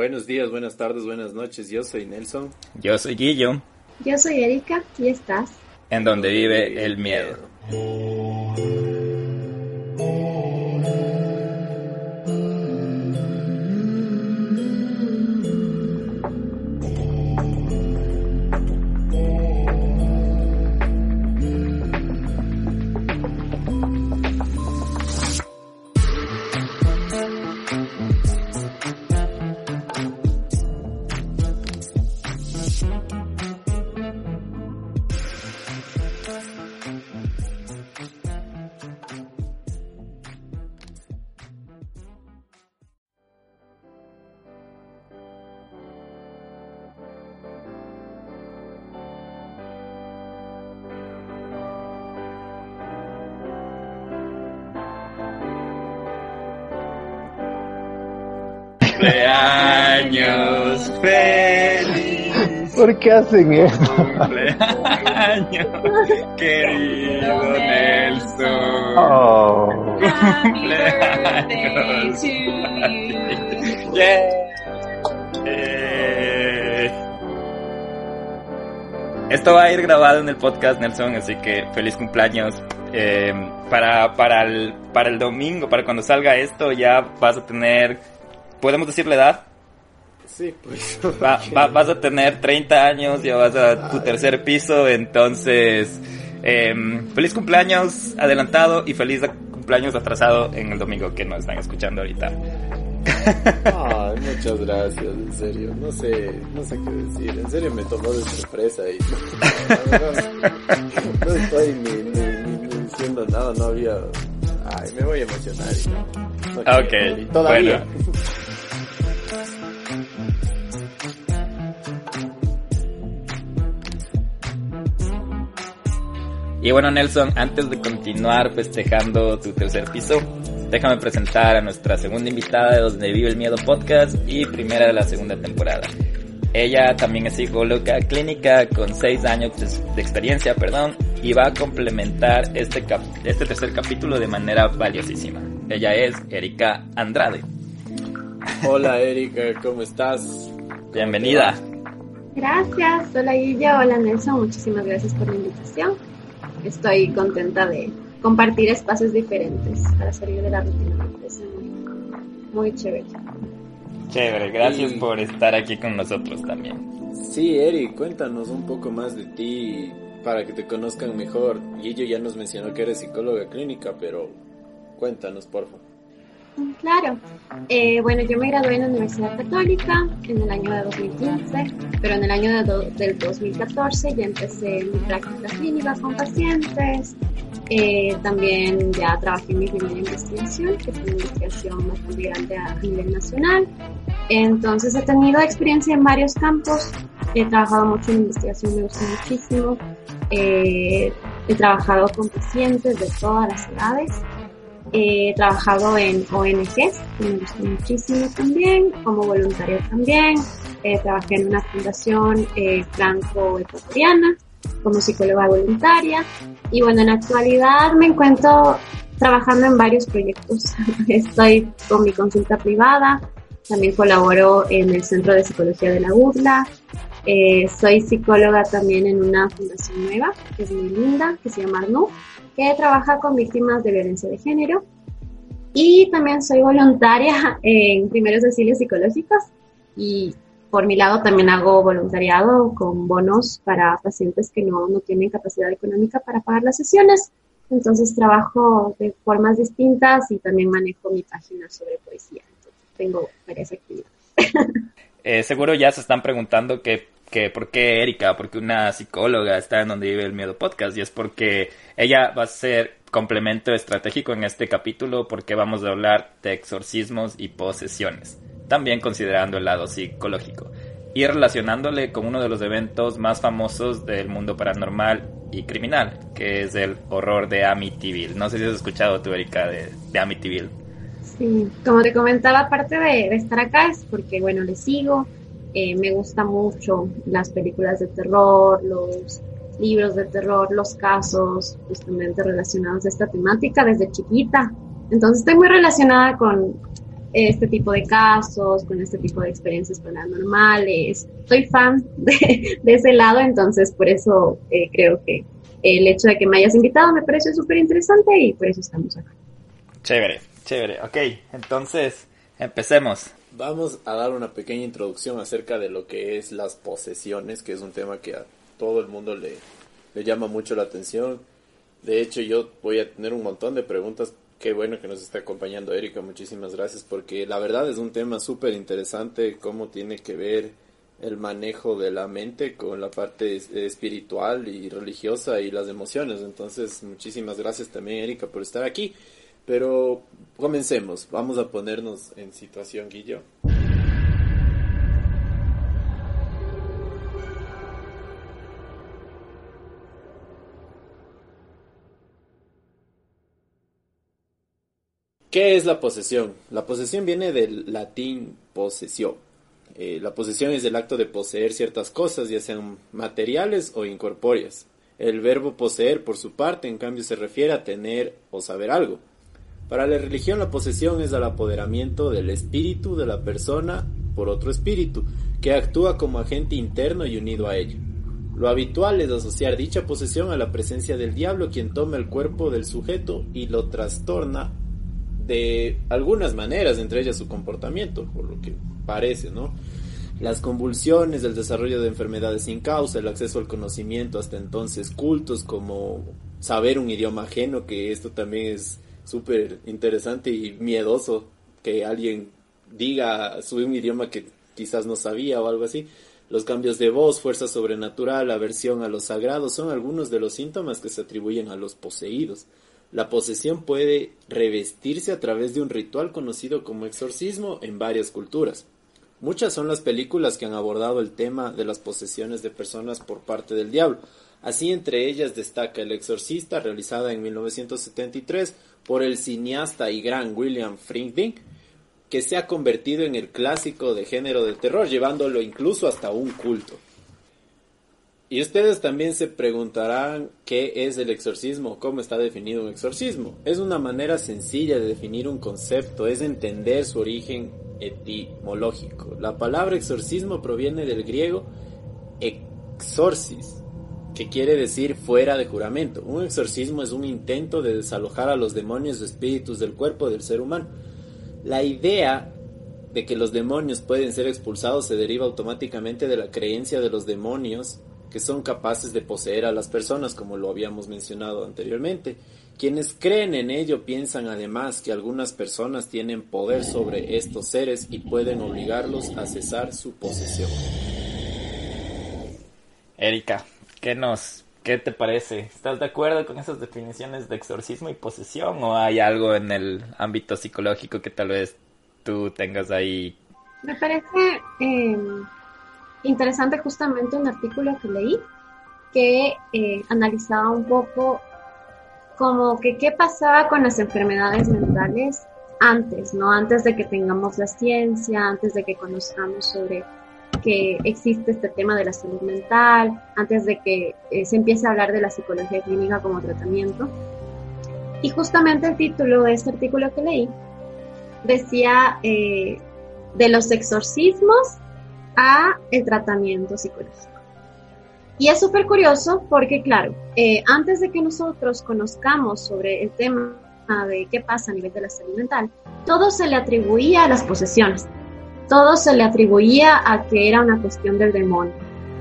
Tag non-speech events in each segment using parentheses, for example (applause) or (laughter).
Buenos días, buenas tardes, buenas noches. Yo soy Nelson. Yo soy Guillo. Yo soy Erika y estás. En donde vive el miedo. Qué hacen esto? (laughs) Cumpleaños, (laughs) querido Nelson. Oh. Cumpleaños. Yeah. Eh. Esto va a ir grabado en el podcast, Nelson, así que feliz cumpleaños. Eh, para, para, el, para el domingo, para cuando salga esto, ya vas a tener. ¿Podemos decir la edad? Sí, pues. (laughs) Va- va- vas a tener 30 años, ya vas a tu tercer piso, entonces. em, feliz cumpleaños adelantado y feliz cumpleaños atrasado en el domingo que nos están escuchando ahorita. Ay, muchas gracias, en serio. No sé, no sé qué decir. En serio me tomó de sorpresa y. (laughs) No estoy ni, ni, ni- diciendo nada, no había. Ay, me voy a emocionar y Ok, quiero, y todavía. bueno. (laughs) Y bueno, Nelson, antes de continuar festejando tu tercer piso, déjame presentar a nuestra segunda invitada de Donde Vive el Miedo podcast y primera de la segunda temporada. Ella también es psicóloga clínica con seis años de- de experiencia, perdón, y va a complementar este, cap- este tercer capítulo de manera valiosísima. Ella es Erika Andrade. Hola Erika, ¿cómo estás? Bienvenida. Gracias. Hola Guilla, hola Nelson. Muchísimas gracias por la invitación. Estoy contenta de compartir espacios diferentes para salir de la rutina. Parece muy, muy chévere. Chévere, gracias Y- por estar aquí con nosotros también. Sí, Eri, cuéntanos un poco más de ti para que te conozcan mejor. Guillo ya nos mencionó que eres psicóloga clínica, pero cuéntanos, por favor. Claro. Eh, bueno, yo me gradué en la Universidad Católica en el año de 2015, pero en el año de del 2014 ya empecé mi práctica clínica con pacientes. Eh, también ya trabajé en mi primera investigación, que fue una investigación bastante grande a nivel nacional. Entonces he tenido experiencia en varios campos. He trabajado mucho en investigación, me gusta muchísimo. Eh, he trabajado con pacientes de todas las edades. He trabajado en ONGs, que me gusta muchísimo también, como voluntaria también. Eh, trabajé en una fundación eh, franco-ecuatoriana como psicóloga voluntaria. Y bueno, en la actualidad me encuentro trabajando en varios proyectos. (laughs) Estoy con mi consulta privada, también colaboro en el Centro de Psicología de la UDLA. Eh, soy psicóloga también en una fundación nueva, que es muy linda, que se llama ARNU, que trabaja con víctimas de violencia de género. Y también soy voluntaria (laughs) en primeros auxilios psicológicos y por mi lado también hago voluntariado con bonos para pacientes que no, no tienen capacidad económica para pagar las sesiones. Entonces trabajo de formas distintas y también manejo mi página sobre poesía. Entonces tengo varias actividades. (laughs) Eh, seguro ya se están preguntando que, que por qué Erika, porque una psicóloga está en donde vive el miedo podcast y es porque ella va a ser complemento estratégico en este capítulo porque vamos a hablar de exorcismos y posesiones, también considerando el lado psicológico y relacionándole con uno de los eventos más famosos del mundo paranormal y criminal, que es el horror de Amityville. No sé si has escuchado tú, Erika, de, de Amityville. Sí, como te comentaba, aparte de, de estar acá es porque, bueno, le sigo, eh, me gusta mucho las películas de terror, los libros de terror, los casos justamente relacionados a esta temática desde chiquita. Entonces estoy muy relacionada con, este tipo de casos, con este tipo de experiencias paranormales. Soy fan de, ese lado, entonces por eso eh, creo que el hecho de que me hayas invitado me parece súper interesante y por eso estamos acá. Chévere, chévere. Ok, entonces empecemos. Vamos a dar una pequeña introducción acerca de lo que es las posesiones, que es un tema que a todo el mundo le, llama mucho la atención. De hecho, yo voy a tener un montón de preguntas. Qué bueno que nos está acompañando Erika, muchísimas gracias, porque la verdad es un tema súper interesante, cómo tiene que ver el manejo de la mente con la parte espiritual y religiosa y las emociones. Entonces, muchísimas gracias también, Erika, por estar aquí. Pero comencemos, vamos a ponernos en situación, Guillo. ¿Qué es la posesión? La posesión viene del latín posesión. Eh, la posesión es el acto de poseer ciertas cosas, ya sean materiales o incorpóreas. El verbo poseer, por su parte, en cambio, se refiere a tener o saber algo. Para la religión, la posesión es el apoderamiento del espíritu de la persona por otro espíritu, que actúa como agente interno y unido a ello. Lo habitual es asociar dicha posesión a la presencia del diablo, quien toma el cuerpo del sujeto y lo trastorna de algunas maneras, entre ellas su comportamiento, por lo que parece, ¿no? Las convulsiones, el desarrollo de enfermedades sin causa, el acceso al conocimiento hasta entonces cultos como saber un idioma ajeno, que esto también es súper interesante y miedoso que alguien diga su un idioma que quizás no sabía o algo así. Los cambios de voz, fuerza sobrenatural, aversión a los sagrados son algunos de los síntomas que se atribuyen a los poseídos. La posesión puede revestirse a través de un ritual conocido como exorcismo en varias culturas. Muchas son las películas que han abordado el tema de las posesiones de personas por parte del diablo. Así entre ellas destaca El Exorcista, realizada en 1973 por el cineasta y gran William Friedkin, que se ha convertido en el clásico de género de terror, llevándolo incluso hasta un culto. Y ustedes también se preguntarán qué es el exorcismo, cómo está definido un exorcismo. Es una manera sencilla de definir un concepto, es entender su origen etimológico. La palabra exorcismo proviene del griego exorcis, que quiere decir fuera de juramento. Un exorcismo es un intento de desalojar a los demonios o espíritus del cuerpo del ser humano. La idea de que los demonios pueden ser expulsados se deriva automáticamente de la creencia de los demonios que son capaces de poseer a las personas, como lo habíamos mencionado anteriormente. Quienes creen en ello piensan además que algunas personas tienen poder sobre estos seres y pueden obligarlos a cesar su posesión. Erika, ¿qué nos qué te parece? ¿Estás de acuerdo con esas definiciones de exorcismo y posesión o hay algo en el ámbito psicológico que tal vez tú tengas ahí? Me parece eh, interesante justamente un artículo que leí que eh, analizaba un poco como que qué pasaba con las enfermedades mentales antes, ¿no? Antes de que tengamos la ciencia, antes de que conozcamos sobre que existe este tema de la salud mental, antes de que eh, se empiece a hablar de la psicología clínica como tratamiento. Y justamente el título de este artículo que leí decía eh, de los exorcismos a el tratamiento psicológico. Y es súper curioso porque, claro, eh, antes de que nosotros conozcamos sobre el tema de qué pasa a nivel de la salud mental, todo se le atribuía a las posesiones, todo se le atribuía a que era una cuestión del demonio,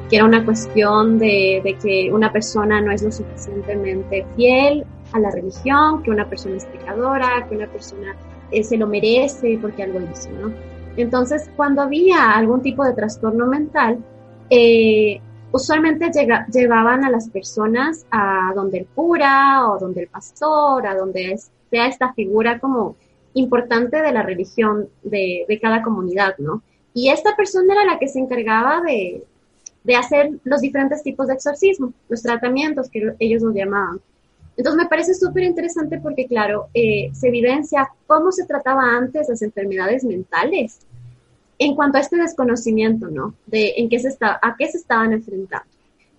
que era una cuestión de, que una persona no es lo suficientemente fiel a la religión, que una persona es pecadora, que una persona eh, se lo merece porque algo hizo, ¿no? Entonces, cuando había algún tipo de trastorno mental, eh, usualmente llevaban a las personas a donde el cura o donde el pastor, a donde sea esta figura como importante de la religión de, cada comunidad, ¿no? Y esta persona era la que se encargaba de, hacer los diferentes tipos de exorcismo, los tratamientos que ellos nos llamaban. Entonces me parece súper interesante porque, claro, eh, se evidencia cómo se trataba antes las enfermedades mentales en cuanto a este desconocimiento, ¿no? De en qué se está, a qué se estaban enfrentando.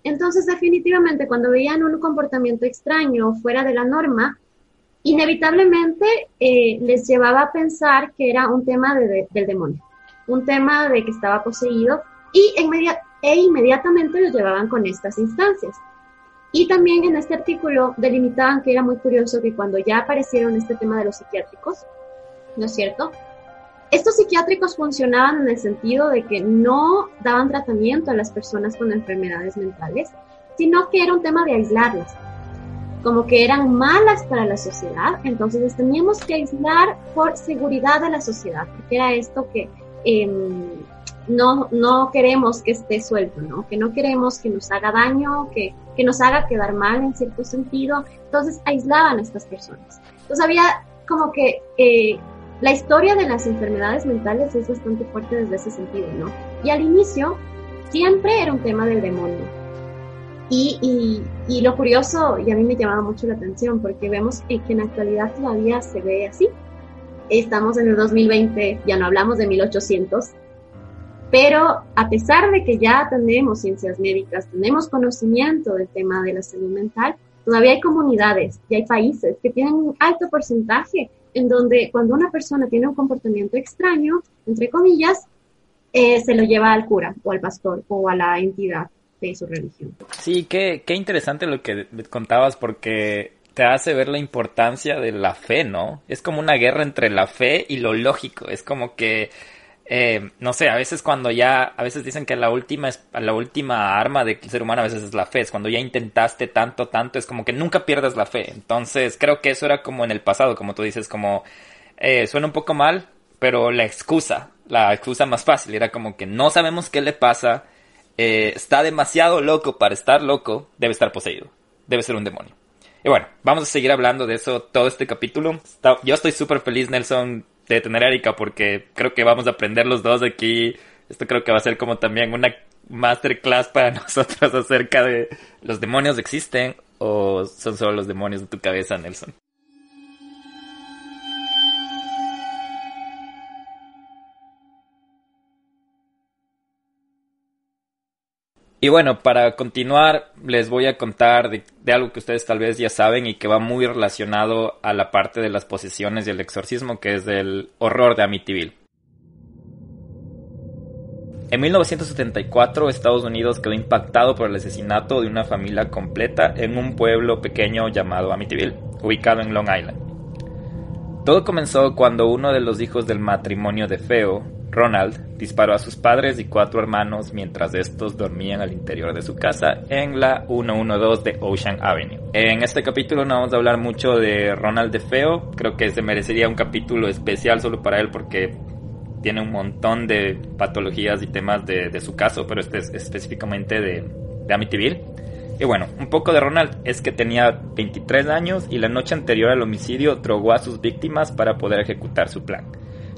Entonces, definitivamente, cuando veían un comportamiento extraño fuera de la norma, inevitablemente eh, les llevaba a pensar que era un tema de, del demonio, un tema de que estaba poseído y e inmediatamente lo llevaban con estas instancias. Y también en este artículo delimitaban que era muy curioso que cuando ya aparecieron este tema de los psiquiátricos, ¿no es cierto? Estos psiquiátricos funcionaban en el sentido de que no daban tratamiento a las personas con enfermedades mentales, sino que era un tema de aislarlas, como que eran malas para la sociedad, entonces teníamos que aislar por seguridad de la sociedad, porque era esto que em, no, no queremos que esté suelto, ¿no? Que no queremos que nos haga daño, que, que nos haga quedar mal en cierto sentido, entonces aislaban a estas personas. Entonces había como que eh, la historia de las enfermedades mentales es bastante fuerte desde ese sentido, ¿no? Y al inicio siempre era un tema del demonio y, y, lo curioso, y a mí me llamaba mucho la atención, porque vemos que en la actualidad todavía se ve así. Estamos en el 2020, ya no hablamos de 1800, pero a pesar de que ya tenemos ciencias médicas, tenemos conocimiento del tema de la salud mental, todavía hay comunidades y hay países que tienen un alto porcentaje en donde cuando una persona tiene un comportamiento extraño, entre comillas, eh, se lo lleva al cura o al pastor o a la entidad de su religión. Sí, qué, qué interesante lo que contabas porque te hace ver la importancia de la fe, ¿no? Es como una guerra entre la fe y lo lógico. Es como que, eh, no sé, a veces cuando ya, a veces dicen que la última, la última arma del ser humano a veces es la fe. Es cuando ya intentaste tanto, tanto, es como que nunca pierdas la fe. Entonces, creo que eso era como en el pasado, como tú dices, como, eh, suena un poco mal, pero la excusa, la excusa más fácil era como que no sabemos qué le pasa, eh, está demasiado loco para estar loco, debe estar poseído. Debe ser un demonio. Y bueno, vamos a seguir hablando de eso todo este capítulo. yo estoy súper feliz, Nelson, de tener a Erika porque creo que vamos a aprender los dos aquí. Esto creo que va a ser como también una masterclass para (laughs) nosotros acerca de los demonios existen o son solo los demonios de tu cabeza, Nelson. Y bueno, para continuar, les voy a contar de, algo que ustedes tal vez ya saben y que va muy relacionado a la parte de las posesiones y el exorcismo, que es el horror de Amityville. En 1974, Estados Unidos quedó impactado por el asesinato de una familia completa en un pueblo pequeño llamado Amityville, ubicado en Long Island. Todo comenzó cuando uno de los hijos del matrimonio de Feo, Ronald disparó a sus padres y cuatro hermanos mientras estos dormían al interior de su casa en la 112 de Ocean Avenue. En este capítulo no vamos a hablar mucho de Ronald de Feo, creo que se merecería un capítulo especial solo para él porque tiene un montón de patologías y temas de, su caso, pero este es específicamente de, de Amityville. Y bueno, un poco de Ronald es que tenía 23 años y la noche anterior al homicidio drogó a sus víctimas para poder ejecutar su plan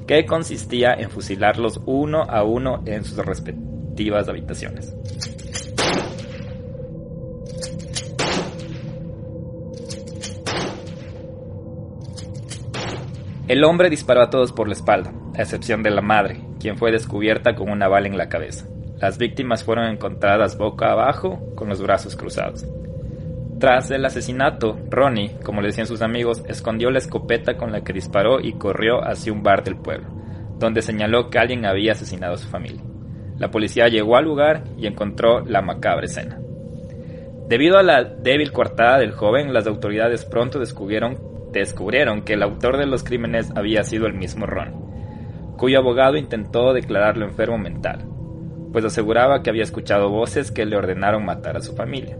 que consistía en fusilarlos uno a uno en sus respectivas habitaciones. El hombre disparó a todos por la espalda, a excepción de la madre, quien fue descubierta con una bala en la cabeza. Las víctimas fueron encontradas boca abajo con los brazos cruzados. Tras el asesinato, Ronnie, como le decían sus amigos, escondió la escopeta con la que disparó y corrió hacia un bar del pueblo, donde señaló que alguien había asesinado a su familia. La policía llegó al lugar y encontró la macabra escena. Debido a la débil coartada del joven, las autoridades pronto descubrieron, que el autor de los crímenes había sido el mismo Ronnie, cuyo abogado intentó declararlo enfermo mental, pues aseguraba que había escuchado voces que le ordenaron matar a su familia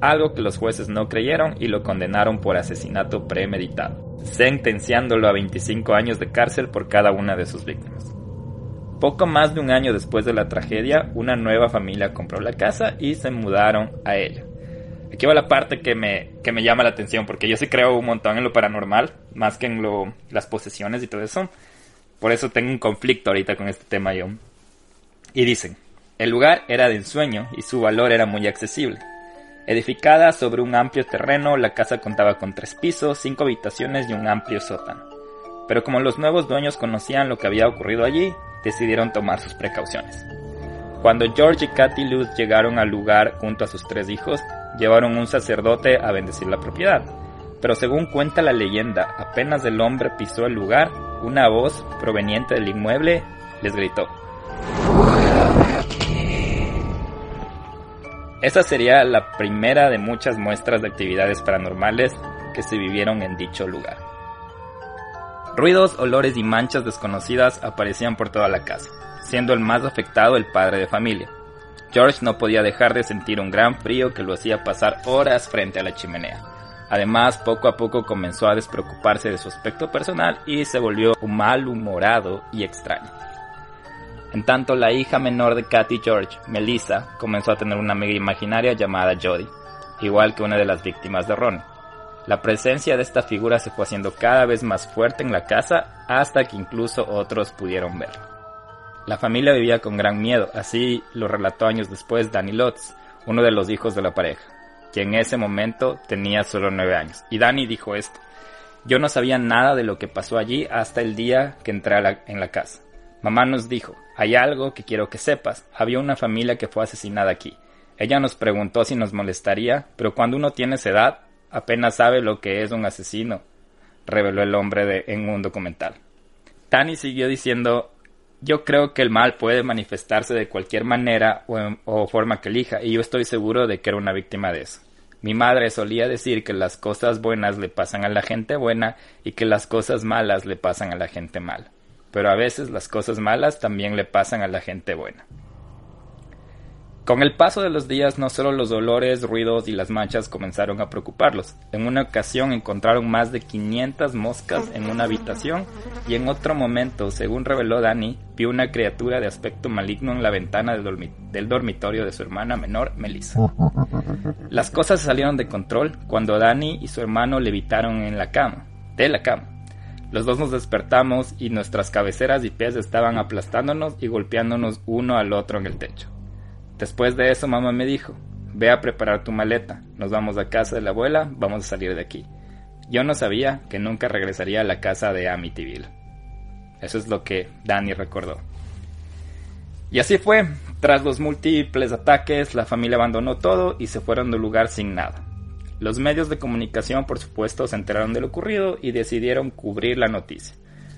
algo que los jueces no creyeron y lo condenaron por asesinato premeditado, sentenciándolo a 25 años de cárcel por cada una de sus víctimas. Poco más de un año después de la tragedia, una nueva familia compró la casa y se mudaron a ella. Aquí va la parte que me, que me llama la atención, porque yo sí creo un montón en lo paranormal, más que en lo, las posesiones y todo eso. Por eso tengo un conflicto ahorita con este tema yo. Y dicen, el lugar era de ensueño y su valor era muy accesible. Edificada sobre un amplio terreno, la casa contaba con tres pisos, cinco habitaciones y un amplio sótano. Pero como los nuevos dueños conocían lo que había ocurrido allí, decidieron tomar sus precauciones. Cuando George y Kathy Luz llegaron al lugar junto a sus tres hijos, llevaron un sacerdote a bendecir la propiedad, Pero según cuenta la leyenda, apenas el hombre pisó el lugar, una voz proveniente del inmueble les gritó. Esa sería la primera de muchas muestras de actividades paranormales que se vivieron en dicho lugar. Ruidos, olores y manchas desconocidas aparecían por toda la casa, siendo el más afectado el padre de familia. George no podía dejar de sentir un gran frío que lo hacía pasar horas frente a la chimenea. Además, poco a poco comenzó a despreocuparse de su aspecto personal y se volvió malhumorado y extraño. En tanto, la hija menor de Kathy George, Melissa, comenzó a tener una amiga imaginaria llamada Jodie, igual que una de las víctimas de Ron. La presencia de esta figura se fue haciendo cada vez más fuerte en la casa hasta que incluso otros pudieron verlo. La familia vivía con gran miedo, así lo relató años después Danny Lutz, uno de los hijos de la pareja, quien en ese momento tenía solo nueve años. Y Danny dijo esto, yo no sabía nada de lo que pasó allí hasta el día que entré en la casa. Mamá nos dijo, hay algo que quiero que sepas. Había una familia que fue asesinada aquí. Ella nos preguntó si nos molestaría, pero cuando uno tiene esa edad, apenas sabe lo que es un asesino, reveló el hombre en un documental. Tani siguió diciendo, yo creo que el mal puede manifestarse de cualquier manera o, o forma que elija, y yo estoy seguro de que era una víctima de eso. Mi madre solía decir que las cosas buenas le pasan a la gente buena y que las cosas malas le pasan a la gente mala pero a veces las cosas malas también le pasan a la gente buena. Con el paso de los días no solo los dolores, ruidos y las manchas comenzaron a preocuparlos. En una ocasión encontraron más de 500 moscas en una habitación y en otro momento, según reveló Dani, vio una criatura de aspecto maligno en la ventana del, dormitorio de su hermana menor, Melissa. Las cosas salieron de control cuando Dani y su hermano levitaron en la cama, de la cama. Los dos nos despertamos y nuestras cabeceras y pies estaban aplastándonos y golpeándonos uno al otro en el techo. Después de eso mamá me dijo, ve a preparar tu maleta, nos vamos a casa de la abuela, vamos a salir de aquí. Yo no sabía que nunca regresaría a la casa de Amityville. Eso es lo que Danny recordó. Y así fue, tras los múltiples ataques, la familia abandonó todo y se fueron del lugar sin nada. Los medios de comunicación, por supuesto, se enteraron de lo ocurrido y decidieron cubrir la noticia,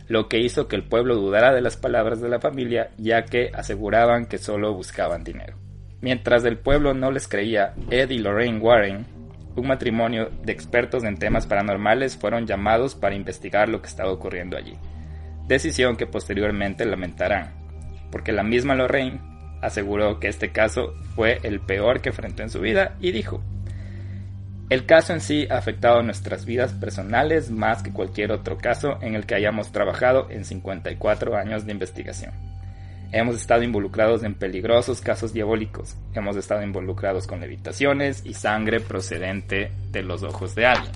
lo que hizo que el pueblo dudara de las palabras de la familia, ya que aseguraban que solo buscaban dinero. Mientras el pueblo no les creía, Ed y Lorraine Warren, un matrimonio de expertos en temas paranormales, fueron llamados para investigar lo que estaba ocurriendo allí. Decisión que posteriormente lamentarán, porque la misma Lorraine aseguró que este caso fue el peor que enfrentó en su vida y dijo, el caso en sí ha afectado nuestras vidas personales más que cualquier otro caso en el que hayamos trabajado en 54 años de investigación. Hemos estado involucrados en peligrosos casos diabólicos, hemos estado involucrados con levitaciones y sangre procedente de los ojos de alguien.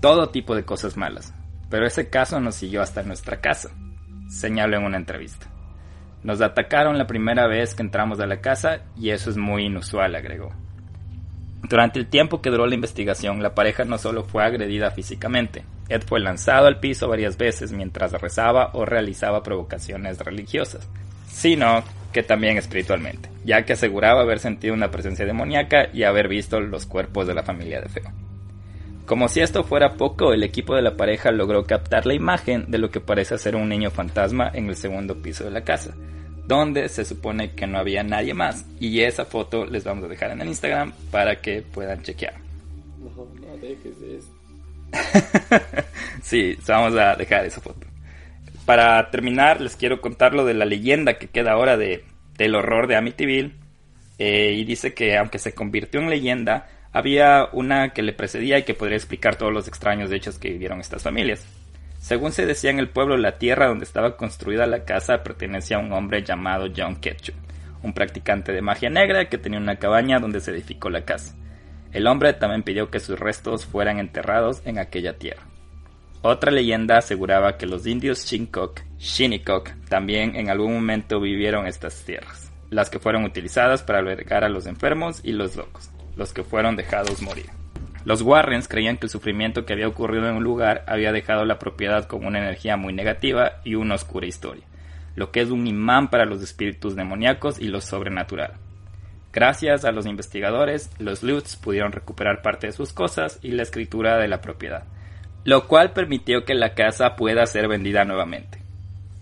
Todo tipo de cosas malas, pero ese caso nos siguió hasta nuestra casa, señaló en una entrevista. Nos atacaron la primera vez que entramos a la casa y eso es muy inusual, agregó. Durante el tiempo que duró la investigación, la pareja no solo fue agredida físicamente, Ed fue lanzado al piso varias veces mientras rezaba o realizaba provocaciones religiosas, sino que también espiritualmente, ya que aseguraba haber sentido una presencia demoníaca y haber visto los cuerpos de la familia de Feo. Como si esto fuera poco, el equipo de la pareja logró captar la imagen de lo que parece ser un niño fantasma en el segundo piso de la casa, donde se supone que no había nadie más. Y esa foto les vamos a dejar en el Instagram para que puedan chequear. No, no dejes eso. (laughs) sí, vamos a dejar esa foto. Para terminar, les quiero contar lo de la leyenda que queda ahora de, del horror de Amityville. Eh, y dice que aunque se convirtió en leyenda, había una que le precedía y que podría explicar todos los extraños hechos que vivieron estas familias. Según se decía en el pueblo, la tierra donde estaba construida la casa pertenecía a un hombre llamado John Ketchum, un practicante de magia negra que tenía una cabaña donde se edificó la casa. El hombre también pidió que sus restos fueran enterrados en aquella tierra. Otra leyenda aseguraba que los indios Shinnecock, Shinnecock también en algún momento vivieron estas tierras, las que fueron utilizadas para albergar a los enfermos y los locos, los que fueron dejados morir. Los Warrens creían que el sufrimiento que había ocurrido en un lugar había dejado la propiedad con una energía muy negativa y una oscura historia, lo que es un imán para los espíritus demoníacos y lo sobrenatural. Gracias a los investigadores, los Lutz pudieron recuperar parte de sus cosas y la escritura de la propiedad, lo cual permitió que la casa pueda ser vendida nuevamente.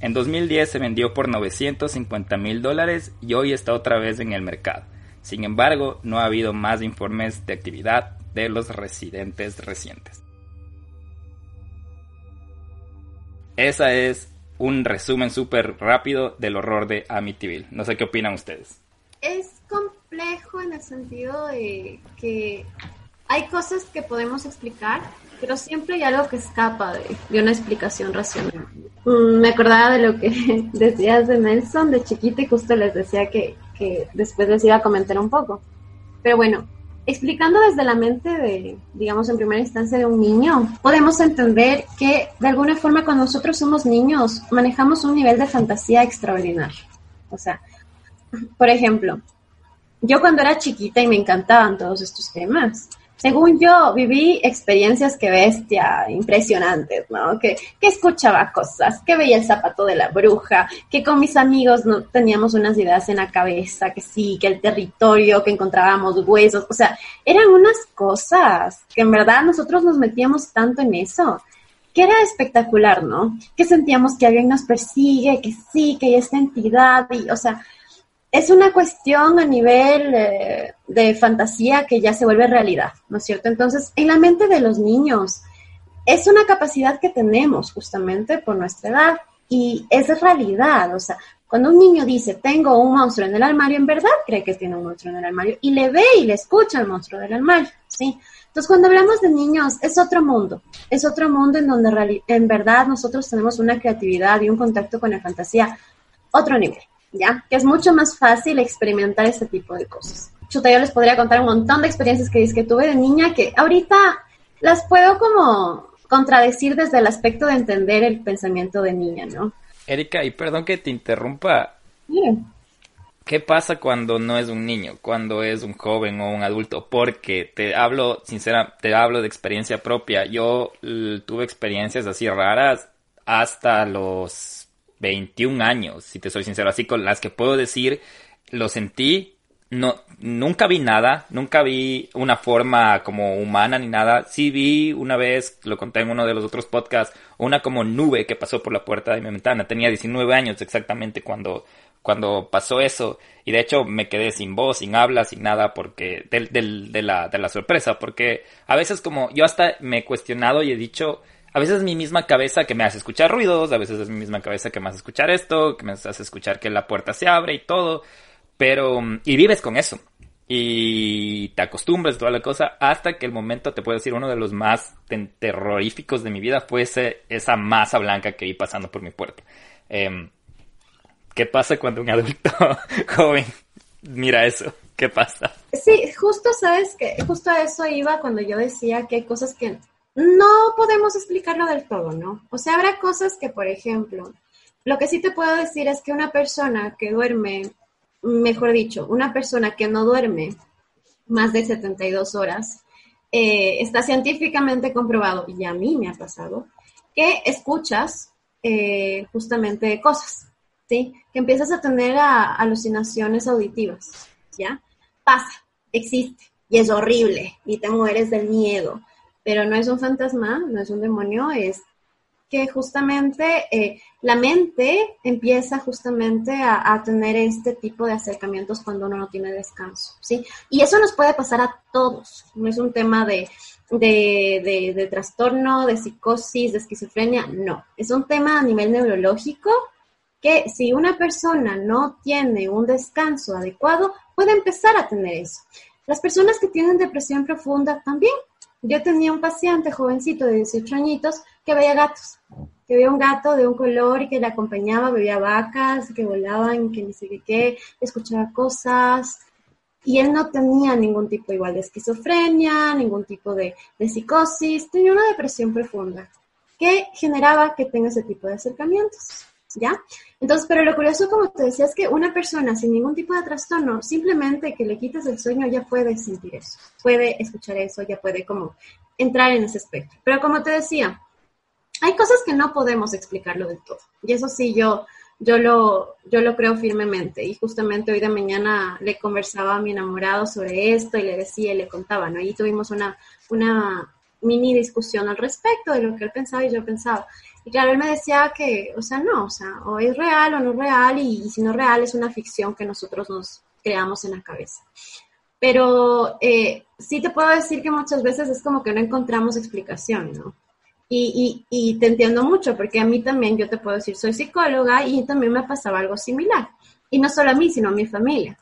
En 2010 se vendió por 950 mil dólares y hoy está otra vez en el mercado. Sin embargo, no ha habido más informes de actividad de los residentes recientes. Esa es un resumen súper rápido del horror de Amityville. No sé qué opinan ustedes. Es complejo en el sentido de que hay cosas que podemos explicar, pero siempre hay algo que escapa de, una explicación racional. Mm, me acordaba de lo que (laughs) decías de Nelson de chiquita y justo les decía que, que después les iba a comentar un poco. Pero bueno, explicando desde la mente de, digamos, en primera instancia de un niño, podemos entender que de alguna forma cuando nosotros somos niños manejamos un nivel de fantasía extraordinario. O sea, por ejemplo, yo cuando era chiquita y me encantaban todos estos temas, según yo, viví experiencias que bestia, impresionantes, ¿no? Que, que, escuchaba cosas, que veía el zapato de la bruja, que con mis amigos no teníamos unas ideas en la cabeza, que sí, que el territorio, que encontrábamos huesos, o sea, eran unas cosas que en verdad nosotros nos metíamos tanto en eso, que era espectacular, ¿no? Que sentíamos que alguien nos persigue, que sí, que hay esta entidad, y, o sea, es una cuestión a nivel eh, de fantasía que ya se vuelve realidad, ¿no es cierto? Entonces, en la mente de los niños es una capacidad que tenemos justamente por nuestra edad y es realidad, o sea, cuando un niño dice, tengo un monstruo en el armario, en verdad cree que tiene un monstruo en el armario y le ve y le escucha al monstruo del armario, ¿sí? Entonces, cuando hablamos de niños, es otro mundo, es otro mundo en donde en verdad nosotros tenemos una creatividad y un contacto con la fantasía, otro nivel. ¿Ya? Que es mucho más fácil experimentar este tipo de cosas. Chuta, yo les podría contar un montón de experiencias que, que tuve de niña que ahorita las puedo como contradecir desde el aspecto de entender el pensamiento de niña, ¿no? Erika, y perdón que te interrumpa. ¿Qué pasa cuando no es un niño, cuando es un joven o un adulto? Porque te hablo, sincera, te hablo de experiencia propia. Yo tuve experiencias así raras hasta los 21 años, si te soy sincero, así con las que puedo decir, lo sentí, no, nunca vi nada, nunca vi una forma como humana ni nada, sí vi una vez, lo conté en uno de los otros podcasts, una como nube que pasó por la puerta de mi ventana, tenía 19 años exactamente cuando, cuando pasó eso, y de hecho me quedé sin voz, sin habla, sin nada, porque, del, del, de la, de la sorpresa, porque a veces como yo hasta me he cuestionado y he dicho, a veces es mi misma cabeza que me hace escuchar ruidos, a veces es mi misma cabeza que me hace escuchar esto, que me hace escuchar que la puerta se abre y todo, pero, y vives con eso. Y te acostumbras toda la cosa hasta que el momento, te puedo decir, uno de los más terroríficos de mi vida fue esa masa blanca que vi pasando por mi puerta. Em, ¿Qué pasa cuando un adulto (laughs) joven mira eso? ¿Qué pasa? Sí, justo sabes que justo a eso iba cuando yo decía que hay cosas que no podemos explicarlo del todo, ¿no? O sea, habrá cosas que, por ejemplo, lo que sí te puedo decir es que una persona que duerme, mejor dicho, una persona que no duerme más de 72 horas, eh, está científicamente comprobado, y a mí me ha pasado, que escuchas eh, justamente cosas, ¿sí? Que empiezas a tener alucinaciones auditivas, ¿ya? Pasa, existe, y es horrible, y te mueres del miedo pero no es un fantasma, no es un demonio, es que justamente eh, la mente empieza justamente a, tener este tipo de acercamientos cuando uno no tiene descanso, ¿sí? Y eso nos puede pasar a todos, no es un tema de, de, de trastorno, de psicosis, de esquizofrenia, no, es un tema a nivel neurológico que si una persona no tiene un descanso adecuado, puede empezar a tener eso. Las personas que tienen depresión profunda también yo tenía un paciente jovencito de 18 añitos que veía gatos, que veía un gato de un color y que le acompañaba, veía vacas que volaban, que ni sé qué, escuchaba cosas. Y él no tenía ningún tipo igual de esquizofrenia, ningún tipo de, de psicosis, tenía una depresión profunda que generaba que tenga ese tipo de acercamientos. ¿Ya? Entonces, pero lo curioso, como te decía, es que una persona sin ningún tipo de trastorno, simplemente que le quites el sueño, ya puede sentir eso, puede escuchar eso, ya puede como entrar en ese espectro. Pero como te decía, hay cosas que no podemos explicarlo del todo. Y eso sí, yo yo lo, yo lo creo firmemente. Y justamente hoy de mañana le conversaba a mi enamorado sobre esto y le decía y le contaba, ¿no? Y tuvimos una, una mini discusión al respecto de lo que él pensaba y yo pensaba. Y claro, él me decía que, o sea, no, o sea, o es real o no es real, y, si no es real es una ficción que nosotros nos creamos en la cabeza. Pero eh, sí te puedo decir que muchas veces es como que no encontramos explicación, ¿no? Y, y, y, te entiendo mucho, porque a mí también, yo te puedo decir, soy psicóloga y también me pasaba algo similar. Y no solo a mí, sino a mi familia.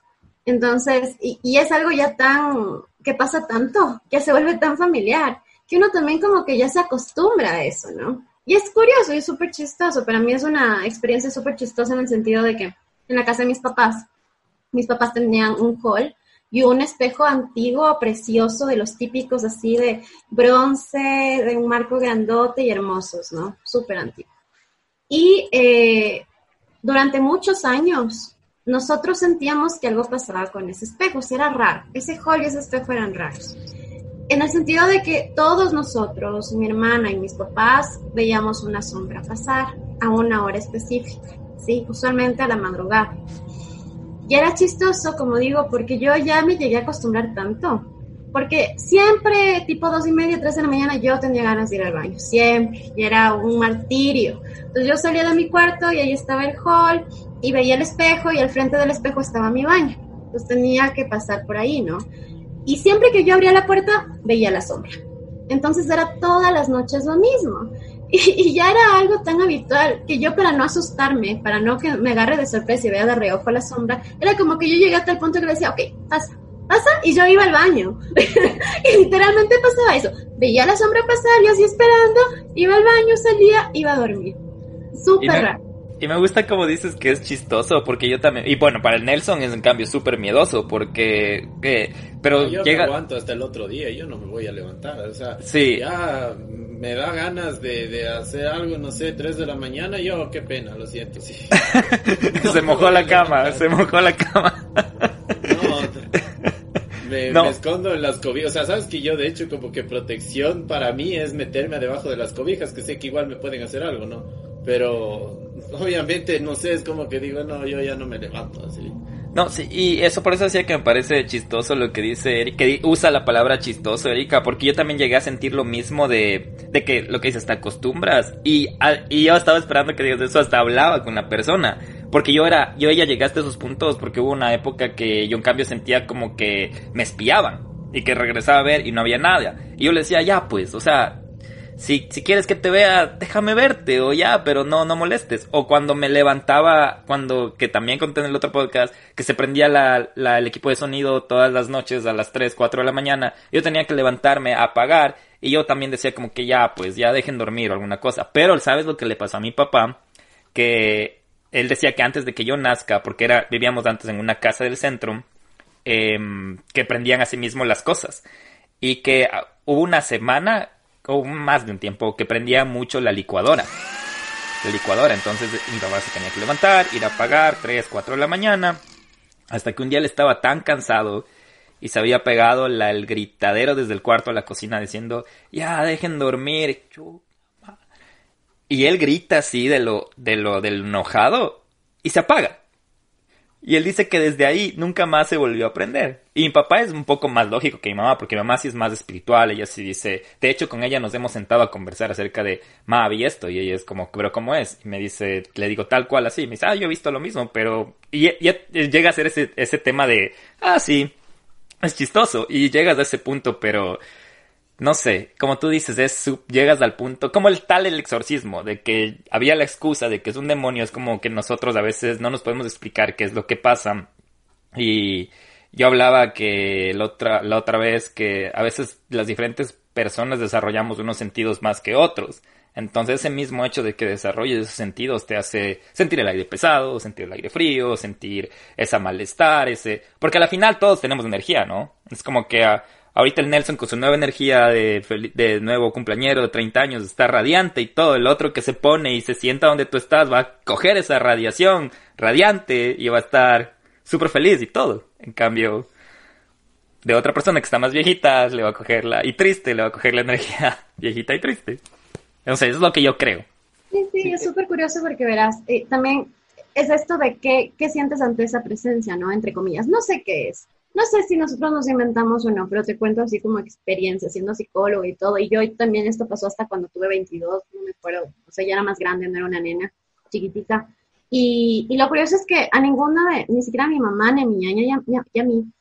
Entonces, y, y es algo ya tan, que pasa tanto, que se vuelve tan familiar, que uno también como que ya se acostumbra a eso, ¿no? Y es curioso y súper chistoso. Para mí es una experiencia súper chistosa en el sentido de que en la casa de mis papás, mis papás tenían un hall y un espejo antiguo, precioso, de los típicos así de bronce, de un marco grandote y hermosos, ¿no? Súper antiguo. Y eh, durante muchos años nosotros sentíamos que algo pasaba con ese espejo, o era raro. Ese hall y ese espejo eran raros en el sentido de que todos nosotros, mi hermana y mis papás, veíamos una sombra pasar a una hora específica, ¿sí? Usualmente a la madrugada. Y era chistoso, como digo, porque yo ya me llegué a acostumbrar tanto. Porque siempre, tipo dos y media, tres de la mañana, yo tenía ganas de ir al baño. Siempre. Y era un martirio. Entonces yo salía de mi cuarto y ahí estaba el hall y veía el espejo y al frente del espejo estaba mi baño. Entonces tenía que pasar por ahí, ¿no? Y siempre que yo abría la puerta, veía la sombra. Entonces era todas las noches lo mismo. (laughs) Y, ya era algo tan habitual que yo para no asustarme, para no que me agarre de sorpresa y vea de reojo la sombra, era como que yo llegué hasta el punto que le decía, ok, pasa, pasa, y yo iba al baño. (laughs) y literalmente pasaba eso. Veía la sombra pasar, yo así esperando, iba al baño, salía, iba a dormir. Súper raro. Y me gusta como dices que es chistoso, porque yo también. Y bueno, para el Nelson es en cambio súper miedoso, porque. Eh, pero yo llega. Me aguanto hasta el otro día, yo no me voy a levantar. O sea, sí. ya me da ganas de, de hacer algo, no sé, 3 de la mañana. Yo, qué pena, lo siento, sí. (laughs) se mojó la cama, se mojó la cama. no, me, escondo en las cobijas. O sea, sabes que yo, de hecho, como que protección para mí es meterme debajo de las cobijas, que sé que igual me pueden hacer algo, ¿no? Pero obviamente, no sé, es como que digo, no, yo ya no me levanto así. No, sí, y eso por eso decía que me parece chistoso lo que dice Erika, que usa la palabra chistoso, Erika, porque yo también llegué a sentir lo mismo de, de que lo que dices, te acostumbras. Y, y yo estaba esperando que digas eso, hasta hablaba con la persona. Porque yo era, yo ya llegué hasta esos puntos porque hubo una época que yo en cambio sentía como que me espiaban y que regresaba a ver y no había nada. Y yo le decía, ya pues, o sea, si, si quieres que te vea, déjame verte o ya, pero no, no molestes. O cuando me levantaba, cuando, que también conté en el otro podcast, que se prendía la, la, el equipo de sonido todas las noches a las 3, 4 de la mañana, yo tenía que levantarme a apagar y yo también decía como que ya, pues ya dejen dormir o alguna cosa. Pero, ¿sabes lo que le pasó a mi papá? Que él decía que antes de que yo nazca, porque era, vivíamos antes en una casa del centro, eh, que prendían a sí mismo las cosas. Y que ah, hubo una semana o más de un tiempo, que prendía mucho la licuadora. La licuadora, entonces mi papá se tenía que levantar, ir a apagar, 3, 4 de la mañana, hasta que un día él estaba tan cansado y se había pegado el gritadero desde el cuarto a la cocina diciendo, ya dejen dormir. Y él grita así de lo, de lo del enojado y se apaga. Y él dice que desde ahí nunca más se volvió a aprender. Y mi papá es un poco más lógico que mi mamá, porque mi mamá sí es más espiritual, ella sí dice, de hecho con ella nos hemos sentado a conversar acerca de, ma, vi esto, y ella es como, pero ¿cómo es? Y me dice, le digo tal cual así, me dice, ah, yo he visto lo mismo, pero, y llega a ser ese, ese tema de, ah, sí, es chistoso, y llegas a ese punto, pero no sé, como tú dices, es llegas al punto, como el tal el exorcismo, de que había la excusa de que es un demonio, es como que nosotros a veces no nos podemos explicar qué es lo que pasa. Y yo hablaba que la otra, la otra vez que a veces las diferentes personas desarrollamos unos sentidos más que otros. Entonces ese mismo hecho de que desarrolles esos sentidos te hace sentir el aire pesado, sentir el aire frío, sentir esa malestar, ese... Porque al final todos tenemos energía, ¿no? Es como que a, Ahorita el Nelson con su nueva energía de, de nuevo cumpleañero de 30 años está radiante y todo. El otro que se pone y se sienta donde tú estás va a coger esa radiación radiante y va a estar súper feliz y todo. En cambio, de otra persona que está más viejita, le va a coger la... y triste, le va a coger la energía (laughs) viejita y triste. Entonces, eso es lo que yo creo. Sí, sí, es súper curioso porque verás, eh, también es esto de qué, qué sientes ante esa presencia, ¿no? Entre comillas. No sé qué es. No sé si nosotros nos inventamos o no, pero te cuento así como experiencia, siendo psicólogo y todo. Y yo también esto pasó hasta cuando tuve 22, no me acuerdo, o sea, ya era más grande, no era una nena chiquitita. Y, y lo curioso es que a ninguna de, ni siquiera a mi mamá, ni a mi ñaña, y a mí,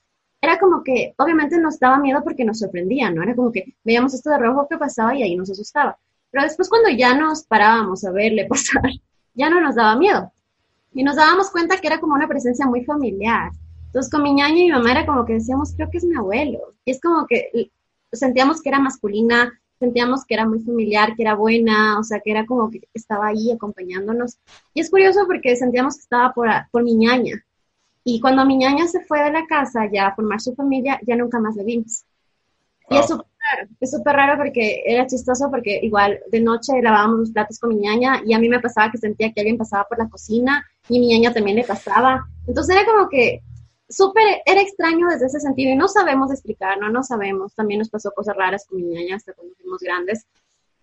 era como que obviamente nos daba miedo porque nos sorprendía, ¿no? Era como que veíamos esto de rojo que pasaba y ahí nos asustaba. Pero después cuando ya nos parábamos a verle (laughs) pasar, ya no nos daba miedo. Y nos dábamos cuenta que era como una presencia muy familiar. Entonces con mi ñaña y mi mamá era como que decíamos, creo que es mi abuelo. Y es como que sentíamos que era masculina, sentíamos que era muy familiar, que era buena, o sea, que era como que estaba ahí acompañándonos. Y es curioso porque sentíamos que estaba por, por mi ñaña. Y cuando mi ñaña se fue de la casa ya a formar su familia, ya nunca más la vimos. Y es súper raro, es súper raro porque era chistoso porque igual de noche lavábamos los platos con mi ñaña y a mí me pasaba que sentía que alguien pasaba por la cocina y mi ñaña también le pasaba. Entonces era como que súper, era extraño desde ese sentido y no sabemos explicar, no, no sabemos. También nos pasó cosas raras con mi ñaña hasta cuando fuimos grandes.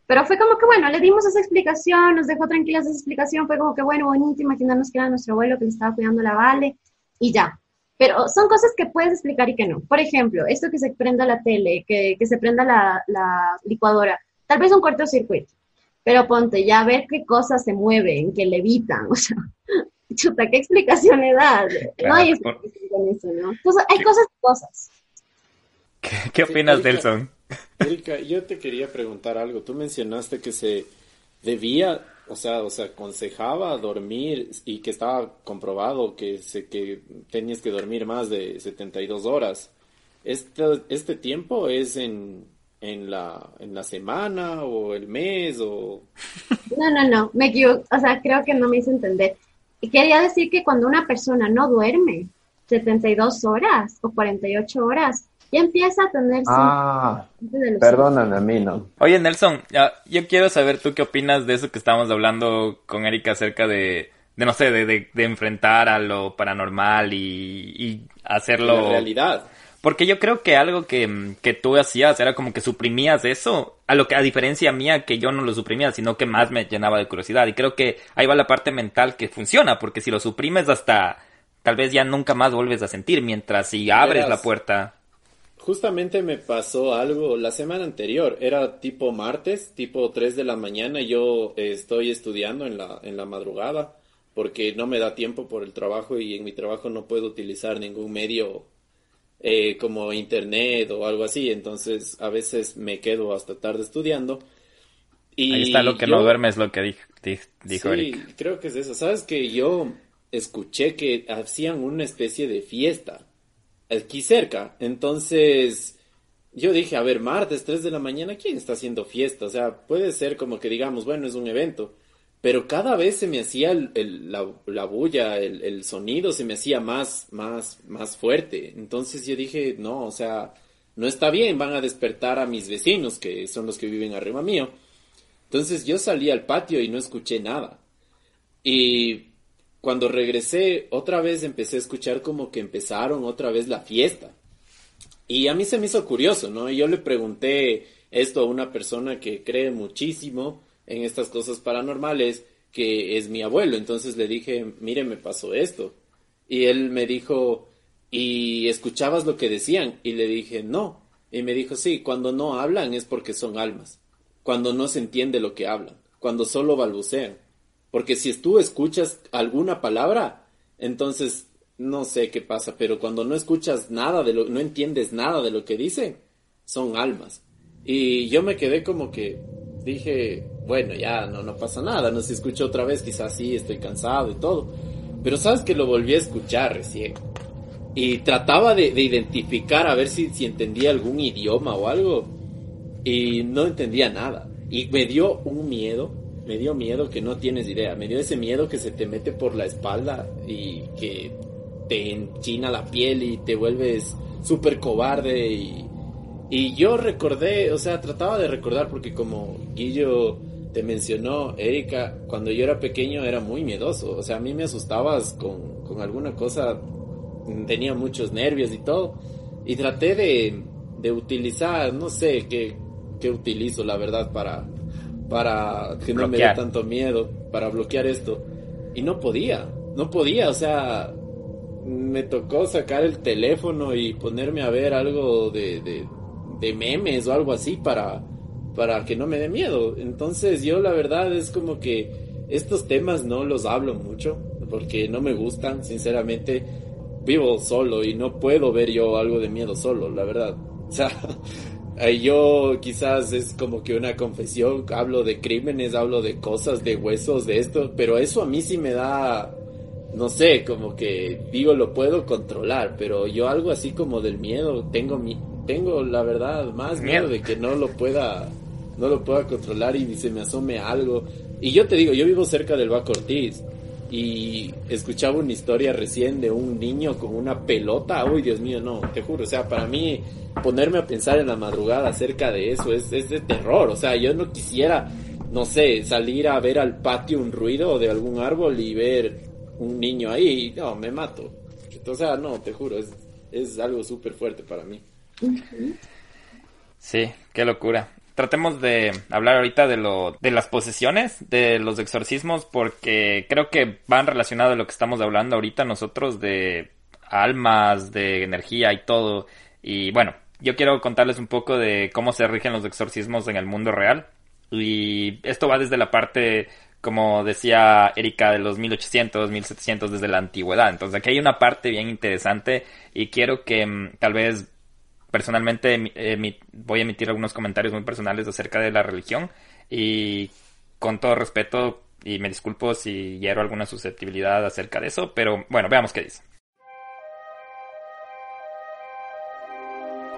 Pero fue como que, bueno, le dimos esa explicación, nos dejó tranquilas esa explicación, fue como que, bueno, bonito, imaginarnos que era nuestro abuelo que le estaba cuidando la Vale y ya. Pero son cosas que puedes explicar y que no. Por ejemplo, esto que se prenda la tele, que, que se prenda la, la, licuadora, tal vez un cortocircuito, pero ponte ya a ver qué cosas se mueven, que levitan, (laughs) o sea, chuta, ¿qué explicación le das? no hay explicación con eso, ¿no? Entonces, hay cosas y cosas. ¿Qué, qué opinas, Erika, Nelson? Erika, yo te quería preguntar algo. Tú mencionaste que se debía o sea, o sea, aconsejaba dormir y que estaba comprobado que, se, que tenías que dormir más de 72 horas. ¿Este, este tiempo es en, en, la, en la semana o el mes o...? No, no, no, me equivoco, o sea, creo que no me hice entender. Quería decir que cuando una persona no duerme 72 horas o 48 horas, ya empieza a tener Ah, perdóname a mí, ¿no? Oye, Nelson, ya, yo quiero saber tú qué opinas de eso que estábamos hablando con Erika acerca de, de no sé, de, de, de enfrentar a lo paranormal y, y hacerlo... La realidad. Porque yo creo que algo que, que tú hacías era como que suprimías eso, a lo que a diferencia mía que yo no lo suprimía, sino que más me llenaba de curiosidad. Y creo que ahí va la parte mental que funciona, porque si lo suprimes hasta tal vez ya nunca más vuelves a sentir, mientras si abres la puerta. Justamente me pasó algo la semana anterior, era tipo martes, tipo 3 de la mañana, y yo eh, estoy estudiando en la, en la madrugada porque no me da tiempo por el trabajo y en mi trabajo no puedo utilizar ningún medio eh, como internet o algo así, entonces a veces me quedo hasta tarde estudiando. Y Ahí está lo que yo- no duermes, lo que dijo, dijo, sí, creo que es eso. Sabes que yo escuché que hacían una especie de fiesta aquí cerca. Entonces, yo dije, a ver, martes 3 de la mañana, ¿quién está haciendo fiesta? O sea, puede ser como que digamos, bueno, es un evento. Pero cada vez se me hacía la bulla, el, el sonido se me hacía más, más, más fuerte. Entonces yo dije, no, o sea, no está bien, van a despertar a mis vecinos, que son los que viven arriba mío. Entonces yo salí al patio y no escuché nada. Y cuando regresé, otra vez empecé a escuchar como que empezaron otra vez la fiesta. Y a mí se me hizo curioso, ¿no? Y yo le pregunté esto a una persona que cree muchísimo en estas cosas paranormales, que es mi abuelo. Entonces le dije, mire, me pasó esto. Y él me dijo, ¿y escuchabas lo que decían? Y le dije, no. Y me dijo, sí, cuando no hablan es porque son almas. Cuando no se entiende lo que hablan. Cuando solo balbucean. Porque si tú escuchas alguna palabra, entonces no sé qué pasa, pero cuando no escuchas nada de lo, no entiendes nada de lo que dicen, son almas. Y yo me quedé como que dije, bueno, ya no, no pasa nada, no se escucha otra vez, quizás sí, estoy cansado y todo. Pero sabes que lo volví a escuchar recién. Y trataba de, de identificar a ver si, si entendía algún idioma o algo. Y no entendía nada. Y me dio un miedo, me dio miedo que no tienes idea. Me dio ese miedo que se te mete por la espalda y que te enchina la piel y te vuelves súper cobarde. Y, y yo recordé, o sea, trataba de recordar porque como Guillo te mencionó, Erika, cuando yo era pequeño era muy miedoso. O sea, a mí me asustabas con, con alguna cosa, tenía muchos nervios y todo. Y traté de, de utilizar, no sé qué, qué utilizo, la verdad, para, para que no me dé tanto miedo, para bloquear esto. Y no podía. no podía, o sea, me tocó sacar el teléfono y ponerme a ver algo de, de, de memes o algo así para, para que no me dé miedo. Entonces yo la verdad es como que estos temas no los hablo mucho porque no me gustan, sinceramente. Vivo solo y no puedo ver yo algo de miedo solo, la verdad. (laughs) O sea, yo quizás es como que una confesión, hablo de crímenes, hablo de cosas, de huesos, de esto, pero eso a mí sí me da, no sé, como que digo lo puedo controlar, pero yo algo así como del miedo, tengo mi, tengo la verdad más miedo de que no lo pueda no lo pueda controlar y se me asome algo. Y yo te digo, yo vivo cerca del Baco Ortiz y escuchaba una historia recién de un niño con una pelota. Uy, Dios mío, no, te juro. O sea, para mí ponerme a pensar en la madrugada acerca de eso es, es de terror. O sea, yo no quisiera, no sé, salir a ver al patio un ruido de algún árbol y ver un niño ahí. No, me mato. O sea, no, te juro, es, es algo súper fuerte para mí. Sí, qué locura tratemos de hablar ahorita de lo de las posesiones, de los exorcismos, porque creo que van relacionados a lo que estamos hablando ahorita nosotros de almas, de energía y todo. Y bueno, yo quiero contarles un poco de cómo se rigen los exorcismos en el mundo real. Y esto va desde la parte, como decía Erika, de los 1800, 1700, desde la antigüedad. Entonces aquí hay una parte bien interesante y quiero que mm, tal vez personalmente voy a emitir algunos comentarios muy personales acerca de la religión y con todo respeto y me disculpo si hiero alguna susceptibilidad acerca de eso, pero bueno, veamos qué dice.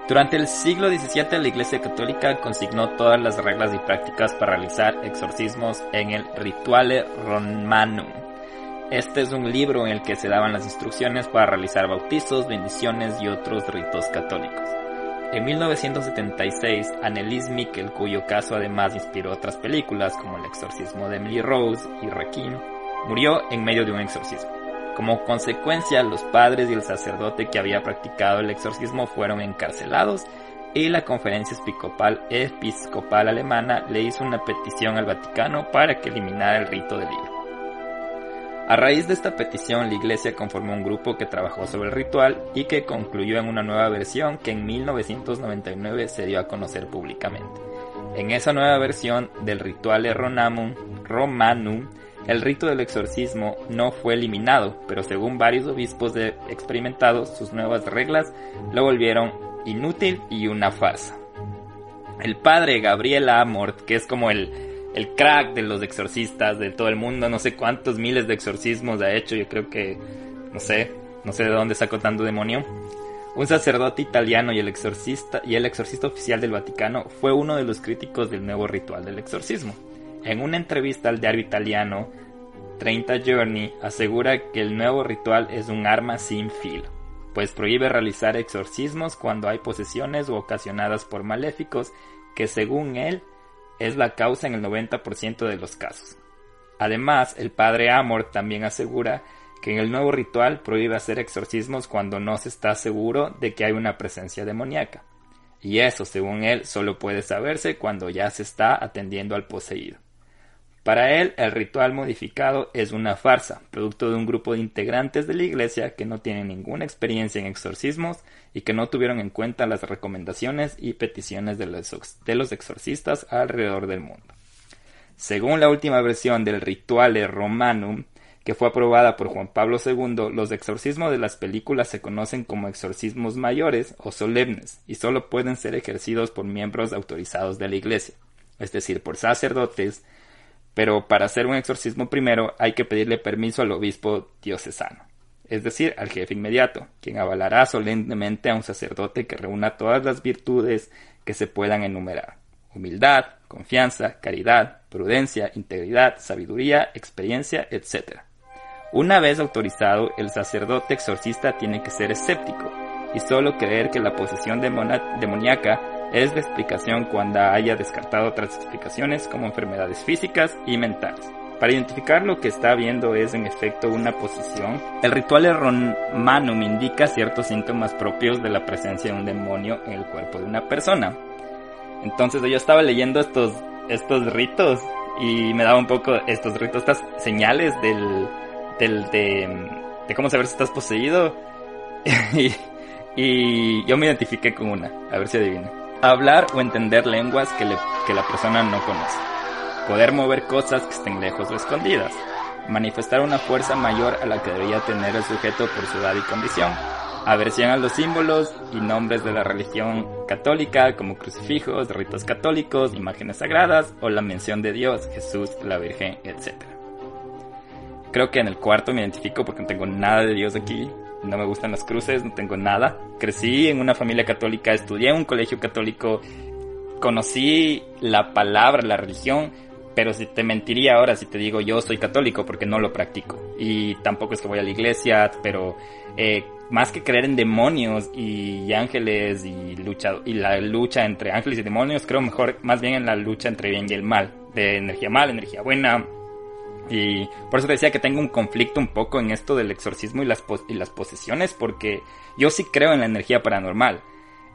Durante el siglo XVII la Iglesia Católica consignó todas las reglas y prácticas para realizar exorcismos en el Rituale Romanum. Este es un libro en el que se daban las instrucciones para realizar bautizos, bendiciones y otros ritos católicos. En 1976, Annelies Mikkel, cuyo caso además inspiró otras películas como El exorcismo de Emily Rose y Rakim, murió en medio de un exorcismo. Como consecuencia, los padres y el sacerdote que había practicado el exorcismo fueron encarcelados y la conferencia episcopal, episcopal alemana le hizo una petición al Vaticano para que eliminara el rito del libro. A raíz de esta petición, la iglesia conformó un grupo que trabajó sobre el ritual y que concluyó en una nueva versión que en 1999 se dio a conocer públicamente. En esa nueva versión del ritual Romanum, Romanum, el rito del exorcismo no fue eliminado, pero según varios obispos experimentados, sus nuevas reglas lo volvieron inútil y una farsa. El padre Gabriel Amort, que es como el el crack de los exorcistas de todo el mundo, no sé cuántos miles de exorcismos ha hecho, yo creo que, no sé, no sé de dónde sacó tanto demonio. Un sacerdote italiano y el exorcista y el exorcista oficial del Vaticano fue uno de los críticos del nuevo ritual del exorcismo. En una entrevista al diario italiano 30 Journey asegura que el nuevo ritual es un arma sin filo, pues prohíbe realizar exorcismos cuando hay posesiones o ocasionadas por maléficos que según él es la causa en el 90% de los casos. Además, el padre Amor también asegura que en el nuevo ritual prohíbe hacer exorcismos cuando no se está seguro de que hay una presencia demoníaca. Y eso, según él, solo puede saberse cuando ya se está atendiendo al poseído. Para él, el ritual modificado es una farsa, producto de un grupo de integrantes de la iglesia que no tienen ninguna experiencia en exorcismos y que no tuvieron en cuenta las recomendaciones y peticiones de los, de los exorcistas alrededor del mundo. Según la última versión del Rituale Romanum, que fue aprobada por Juan Pablo II, los exorcismos de las películas se conocen como exorcismos mayores o solemnes y solo pueden ser ejercidos por miembros autorizados de la Iglesia, es decir, por sacerdotes, pero para hacer un exorcismo primero hay que pedirle permiso al obispo diocesano, es decir, al jefe inmediato, quien avalará solemnemente a un sacerdote que reúna todas las virtudes que se puedan enumerar. Humildad, confianza, caridad, prudencia, integridad, sabiduría, experiencia, etc. Una vez autorizado, el sacerdote exorcista tiene que ser escéptico y solo creer que la posesión demoníaca es la explicación cuando haya descartado otras explicaciones como enfermedades físicas y mentales. Para identificar lo que está viendo es en efecto una posición, el ritual romanum indica ciertos síntomas propios de la presencia de un demonio en el cuerpo de una persona. Entonces yo estaba leyendo estos, estos ritos y me daba un poco estos ritos, estas señales del, del, de, de cómo saber si estás poseído. (laughs) y, y yo me identifiqué con una, a ver si adivina. Hablar o entender lenguas que, la persona no conoce. Poder mover cosas que estén lejos o escondidas. Manifestar una fuerza mayor a la que debería tener el sujeto por su edad y condición. Aversión a los símbolos y nombres de la religión católica como crucifijos, ritos católicos, imágenes sagradas o la mención de Dios, Jesús, la Virgen, etc. Creo que en el cuarto me identifico porque no tengo nada de Dios aquí, no me gustan las cruces, no tengo nada. Crecí en una familia católica, estudié en un colegio católico, conocí la palabra, la religión, pero si te mentiría ahora si te digo yo soy católico porque no lo practico. Y tampoco es que voy a la iglesia, pero eh, más que creer en demonios y ángeles y lucha y la lucha entre ángeles y demonios, creo mejor más bien en la lucha entre bien y el mal, de energía mala, energía buena, y por eso decía que tengo un conflicto un poco en esto del exorcismo y las, y las posesiones, porque yo sí creo en la energía paranormal.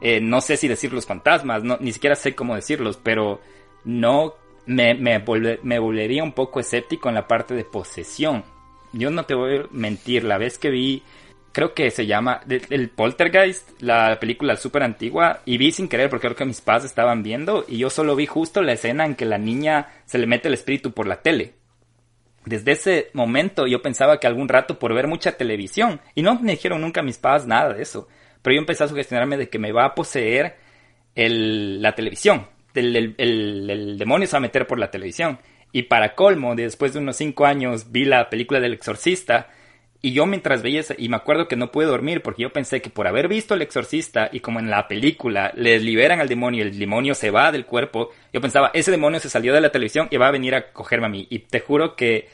Eh, no sé si decir los fantasmas, no, ni siquiera sé cómo decirlos, pero no me, me, me volvería un poco escéptico en la parte de posesión. Yo no te voy a mentir, la vez que vi, creo que se llama el, Poltergeist, la película súper antigua, y vi sin querer porque creo que mis padres estaban viendo, y yo solo vi justo la escena en que la niña se le mete el espíritu por la tele desde ese momento yo pensaba que algún rato por ver mucha televisión, y no me dijeron nunca mis padres nada de eso, pero yo empecé a sugestionarme de que me va a poseer el, la televisión, el, el, demonio se va a meter por la televisión. Y para colmo, después de unos cinco años vi la película del exorcista, y yo mientras veía y me acuerdo que no pude dormir porque yo pensé que por haber visto el exorcista y como en la película les liberan al demonio y el demonio se va del cuerpo, yo pensaba, ese demonio se salió de la televisión y va a venir a cogerme a mí. Y te juro que,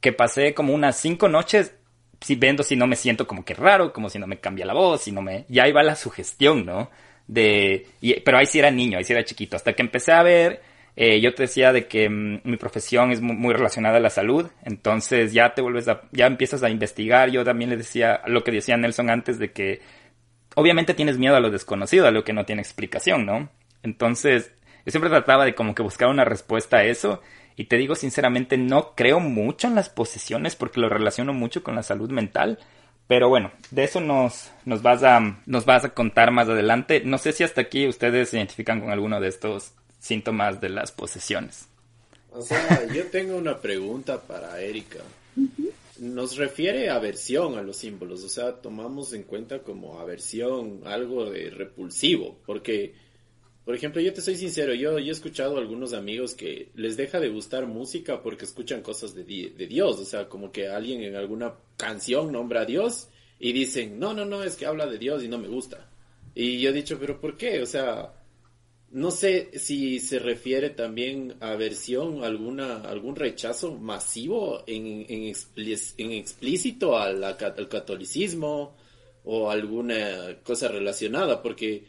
que pasé como unas cinco noches si viendo si no me siento como que raro, como si no me cambia la voz, si no me... Y ahí va la sugestión, ¿no? De... pero ahí sí era niño, ahí sí era chiquito. Hasta que empecé a ver eh, yo te decía de que mm, mi profesión es muy, relacionada a la salud, entonces ya te vuelves a, ya empiezas a investigar. Yo también le decía lo que decía Nelson antes de que obviamente tienes miedo a lo desconocido, a lo que no tiene explicación, ¿no? Entonces, yo siempre trataba de como que buscar una respuesta a eso. Y te digo sinceramente, no creo mucho en las posesiones porque lo relaciono mucho con la salud mental. Pero bueno, de eso nos, nos, vas a, nos vas a contar más adelante. No sé si hasta aquí ustedes se identifican con alguno de estos síntomas de las posesiones. O sea, (laughs) yo tengo una pregunta para Erika. Nos refiere aversión a los símbolos, o sea, tomamos en cuenta como aversión algo de repulsivo, porque, por ejemplo, yo te soy sincero, yo, yo he escuchado a algunos amigos que les deja de gustar música porque escuchan cosas de, de Dios, o sea, como que alguien en alguna canción nombra a Dios y dicen, no, no, no, es que habla de Dios y no me gusta. Y yo he dicho, pero ¿por qué? O sea, no sé si se refiere también a aversión, alguna, algún rechazo masivo en, en, explícito al, catolicismo o alguna cosa relacionada, porque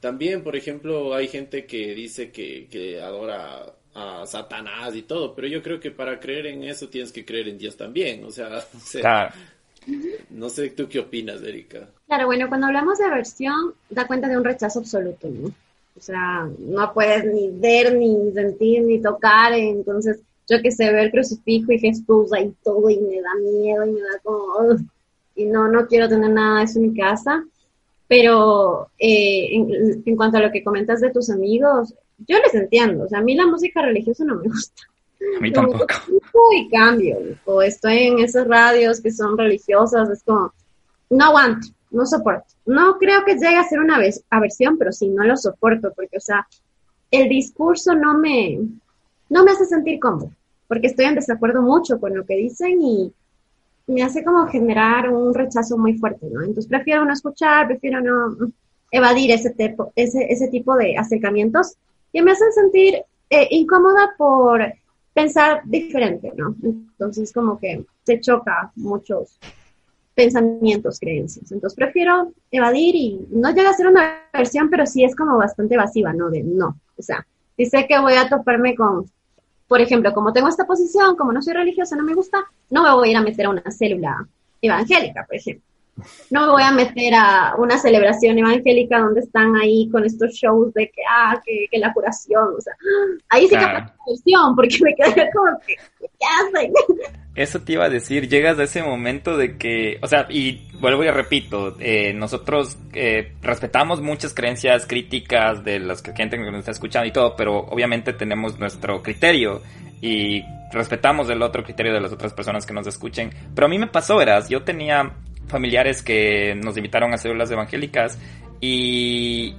también, por ejemplo, hay gente que dice que, que adora a Satanás y todo, pero yo creo que para creer en eso tienes que creer en Dios también, o sea, (laughs) no sé, no sé tú qué opinas, Erika. Claro, bueno, cuando hablamos de aversión, da cuenta de un rechazo absoluto, ¿no? O sea, no puedes ni ver, ni sentir, ni tocar. Entonces, yo que sé, ver crucifijo y Jesús ahí todo y me da miedo y me da como... y no, no quiero tener nada de eso en mi casa. Pero eh, en, cuanto a lo que comentas de tus amigos, yo les entiendo. O sea, a mí la música religiosa no me gusta. A mí tampoco. Y cambio. O estoy en esas radios que son religiosas, es como, no aguanto no soporto. No creo que llegue a ser una aversión, pero sí, no lo soporto, porque, o sea, el discurso no me, no me hace sentir cómodo, porque estoy en desacuerdo mucho con lo que dicen y me hace como generar un rechazo muy fuerte, ¿no? Entonces prefiero no escuchar, prefiero no evadir ese, tipo, ese, ese tipo de acercamientos que me hacen sentir eh, incómoda por pensar diferente, ¿no? Entonces como que se choca muchos pensamientos, creencias. Entonces prefiero evadir y no llega a ser una versión, pero sí es como bastante evasiva, ¿no? De no. O sea, si sé que voy a toparme con, por ejemplo, como tengo esta posición, como no soy religiosa, no me gusta, no me voy a ir a meter a una célula evangélica, por ejemplo. No me voy a meter a una celebración evangélica donde están ahí con estos shows de que, ah, que, que la curación, o sea, ahí sí que la curación, porque me quedé como que, ¿qué hacen? Eso te iba a decir, llegas a ese momento de que, o sea, y vuelvo y repito, eh, nosotros eh, respetamos muchas creencias críticas de las que gente que nos está escuchando y todo, pero obviamente tenemos nuestro criterio y respetamos el otro criterio de las otras personas que nos escuchen. Pero a mí me pasó, verás, yo tenía familiares que nos invitaron a células evangélicas y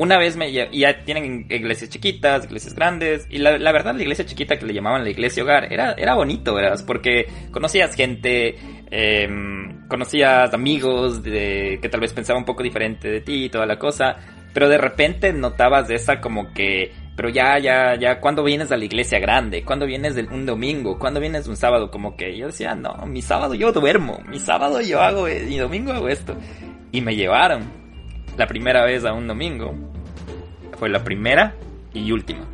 una vez me ya tienen iglesias chiquitas, iglesias grandes, y la, verdad la iglesia chiquita que le llamaban la iglesia hogar era, era bonito, ¿verdad? Porque conocías gente, em, conocías amigos de, que tal vez pensaban un poco diferente de ti y toda la cosa, pero de repente notabas de esa como que, pero ya, ya, ya, ¿cuándo vienes a la iglesia grande? ¿Cuándo vienes de un domingo? ¿Cuándo vienes un sábado? Como que yo decía, no, mi sábado yo duermo, mi sábado yo hago, mi domingo hago esto. Y me llevaron la primera vez a un domingo. Fue la primera y última.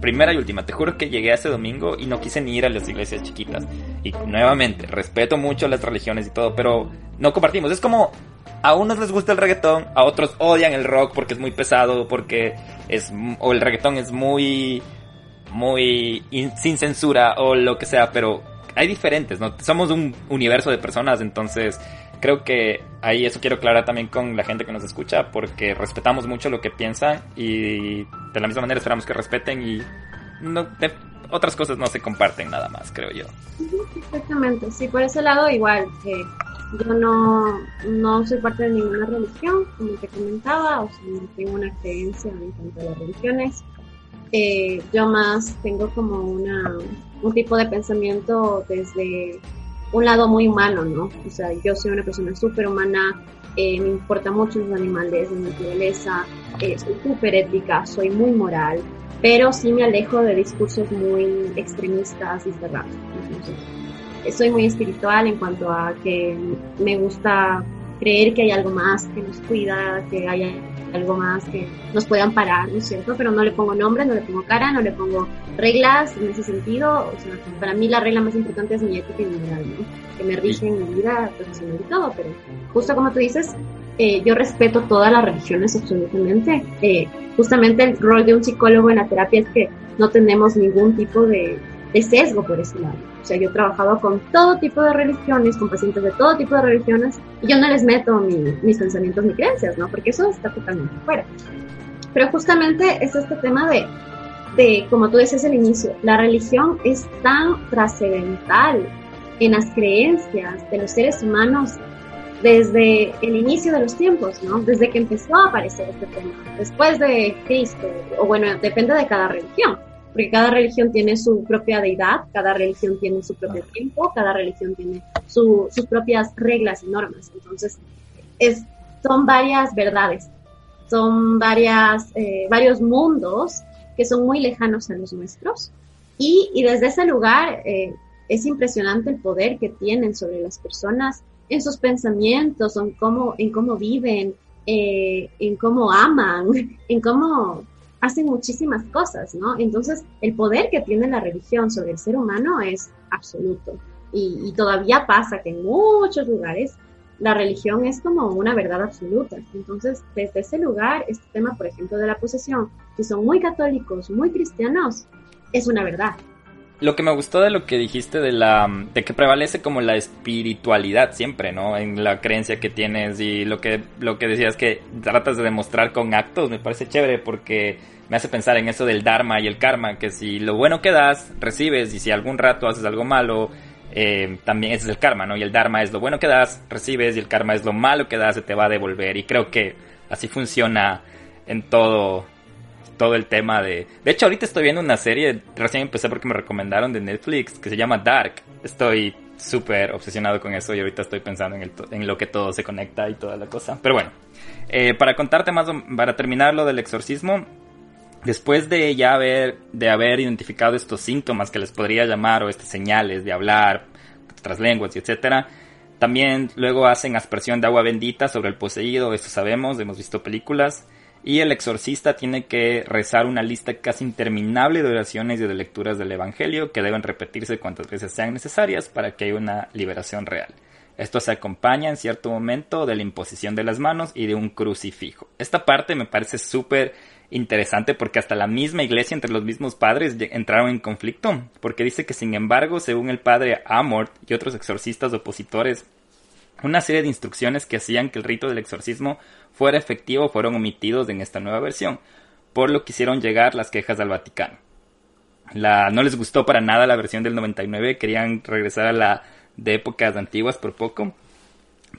Primera y última. Te juro que llegué a ese domingo y no quise ni ir a las iglesias chiquitas. Y nuevamente, respeto mucho las religiones y todo, pero no compartimos. Es como a unos les gusta el reggaetón, a otros odian el rock porque es muy pesado, porque es o el reggaetón es muy muy sin censura o lo que sea, pero hay diferentes, ¿no? Somos un universo de personas, entonces creo que ahí eso quiero aclarar también con la gente que nos escucha, porque respetamos mucho lo que piensan y de la misma manera esperamos que respeten y no, otras cosas no se comparten nada más, creo yo. Exactamente, sí, por ese lado igual, que yo no, no soy parte de ninguna religión, como te comentaba, o sea, no tengo una creencia en cuanto a las religiones. Eh, yo más tengo como una, un tipo de pensamiento desde un lado muy humano, ¿no? O sea, yo soy una persona súper humana, eh, me importa mucho los animales, la naturaleza, eh, soy súper ética, soy muy moral, pero sí me alejo de discursos muy extremistas y cerrados. Entonces, soy muy espiritual en cuanto a que me gusta creer que hay algo más que nos cuida, que hay algo más que nos puede amparar, ¿no es cierto? Pero no le pongo nombre, no le pongo cara, no le pongo reglas en ese sentido. O sea, para mí la regla más importante es mi ética y mi moral, ¿no? Que me rige en mi vida profesional y todo, pero justo como tú dices, eh, yo respeto todas las religiones absolutamente. Eh, justamente el rol de un psicólogo en la terapia es que no tenemos ningún tipo de, de sesgo por ese lado. O sea, yo he trabajado con todo tipo de religiones, con pacientes de todo tipo de religiones, y yo no les meto mis pensamientos ni creencias, ¿no? Porque eso está totalmente fuera. Pero justamente es este tema de, de, como tú decías al inicio, la religión es tan trascendental en las creencias de los seres humanos desde el inicio de los tiempos, ¿no? Desde que empezó a aparecer este tema, después de Cristo, o bueno, depende de cada religión porque cada religión tiene su propia deidad, cada religión tiene su propio tiempo, cada religión tiene sus propias reglas y normas. Entonces, es, son varias verdades, son varias, eh, varios mundos que son muy lejanos a los nuestros. Y, y desde ese lugar eh, es impresionante el poder que tienen sobre las personas en sus pensamientos, en cómo, en cómo viven, eh, en cómo aman, (laughs) en cómo hacen muchísimas cosas, ¿no? Entonces, el poder que tiene la religión sobre el ser humano es absoluto. Y, todavía pasa que en muchos lugares la religión es como una verdad absoluta. Entonces, desde ese lugar, este tema, por ejemplo, de la posesión, que son muy católicos, muy cristianos, es una verdad. Lo que me gustó de lo que dijiste de la de que prevalece como la espiritualidad siempre, ¿no? En la creencia que tienes y lo que lo que decías que tratas de demostrar con actos, me parece chévere porque me hace pensar en eso del dharma y el karma, que si lo bueno que das, recibes, y si algún rato haces algo malo, eh, también ese es el karma, ¿no? Y el dharma es lo bueno que das, recibes, y el karma es lo malo que das, se te va a devolver. Y creo que así funciona en todo, todo el tema de... De hecho, ahorita estoy viendo una serie, recién empecé porque me recomendaron de Netflix, que se llama Dark. Estoy súper obsesionado con eso y ahorita estoy pensando en, en, lo que todo se conecta y toda la cosa. Pero bueno, eh, para contarte más, para terminar lo del exorcismo, Después de ya haber, de haber identificado estos síntomas que les podría llamar o estas señales de hablar otras lenguas y etcétera, también luego hacen aspersión de agua bendita sobre el poseído, eso sabemos, hemos visto películas, y el exorcista tiene que rezar una lista casi interminable de oraciones y de lecturas del Evangelio que deben repetirse cuantas veces sean necesarias para que haya una liberación real. Esto se acompaña en cierto momento de la imposición de las manos y de un crucifijo. Esta parte me parece súper interesante porque hasta la misma iglesia entre los mismos padres entraron en conflicto, porque dice que sin embargo, según el padre Amort y otros exorcistas opositores, una serie de instrucciones que hacían que el rito del exorcismo fuera efectivo fueron omitidos en esta nueva versión, por lo que hicieron llegar las quejas al Vaticano. La, no les gustó para nada la versión del 99, querían regresar a la de épocas antiguas por poco.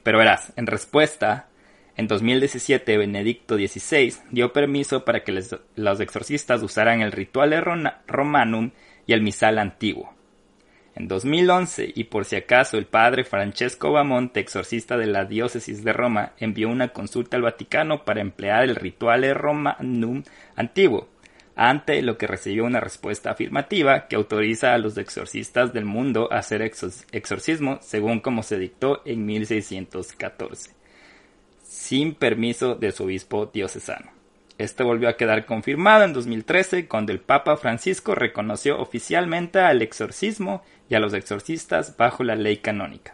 Pero verás, en respuesta, en 2017 Benedicto XVI dio permiso para que los exorcistas usaran el ritual romanum y el misal antiguo. En 2011, y por si acaso el padre Francesco Bamonte, exorcista de la diócesis de Roma, envió una consulta al Vaticano para emplear el ritual romanum antiguo, ante lo que recibió una respuesta afirmativa que autoriza a los exorcistas del mundo a hacer exorcismo según como se dictó en 1614, sin permiso de su obispo diocesano. Esto volvió a quedar confirmado en 2013 cuando el Papa Francisco reconoció oficialmente al exorcismo y a los exorcistas bajo la ley canónica.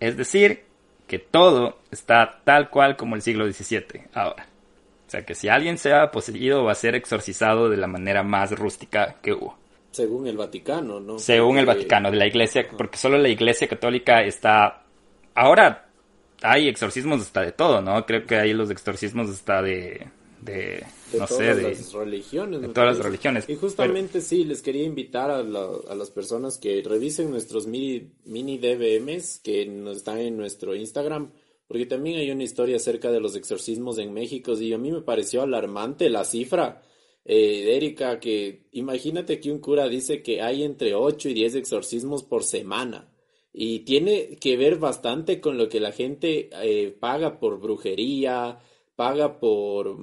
Es decir, que todo está tal cual como el siglo XVII ahora. O sea que si alguien se ha poseído va a ser exorcizado de la manera más rústica que hubo. Según el Vaticano, ¿no? Según el Vaticano, de la iglesia, porque solo la iglesia católica está... Ahora hay exorcismos hasta de todo, ¿no? Creo que hay los exorcismos hasta de... De, no sé, de las religiones. De todas las religiones. Y justamente sí, les quería invitar a, a, las personas que revisen nuestros mini, mini DBMs que están en nuestro Instagram porque también hay una historia acerca de los exorcismos en México y a mí me pareció alarmante la cifra eh, Erika, que imagínate que un cura dice que hay entre 8 y 10 exorcismos por semana. Y tiene que ver bastante con lo que la gente eh, paga por brujería, paga por,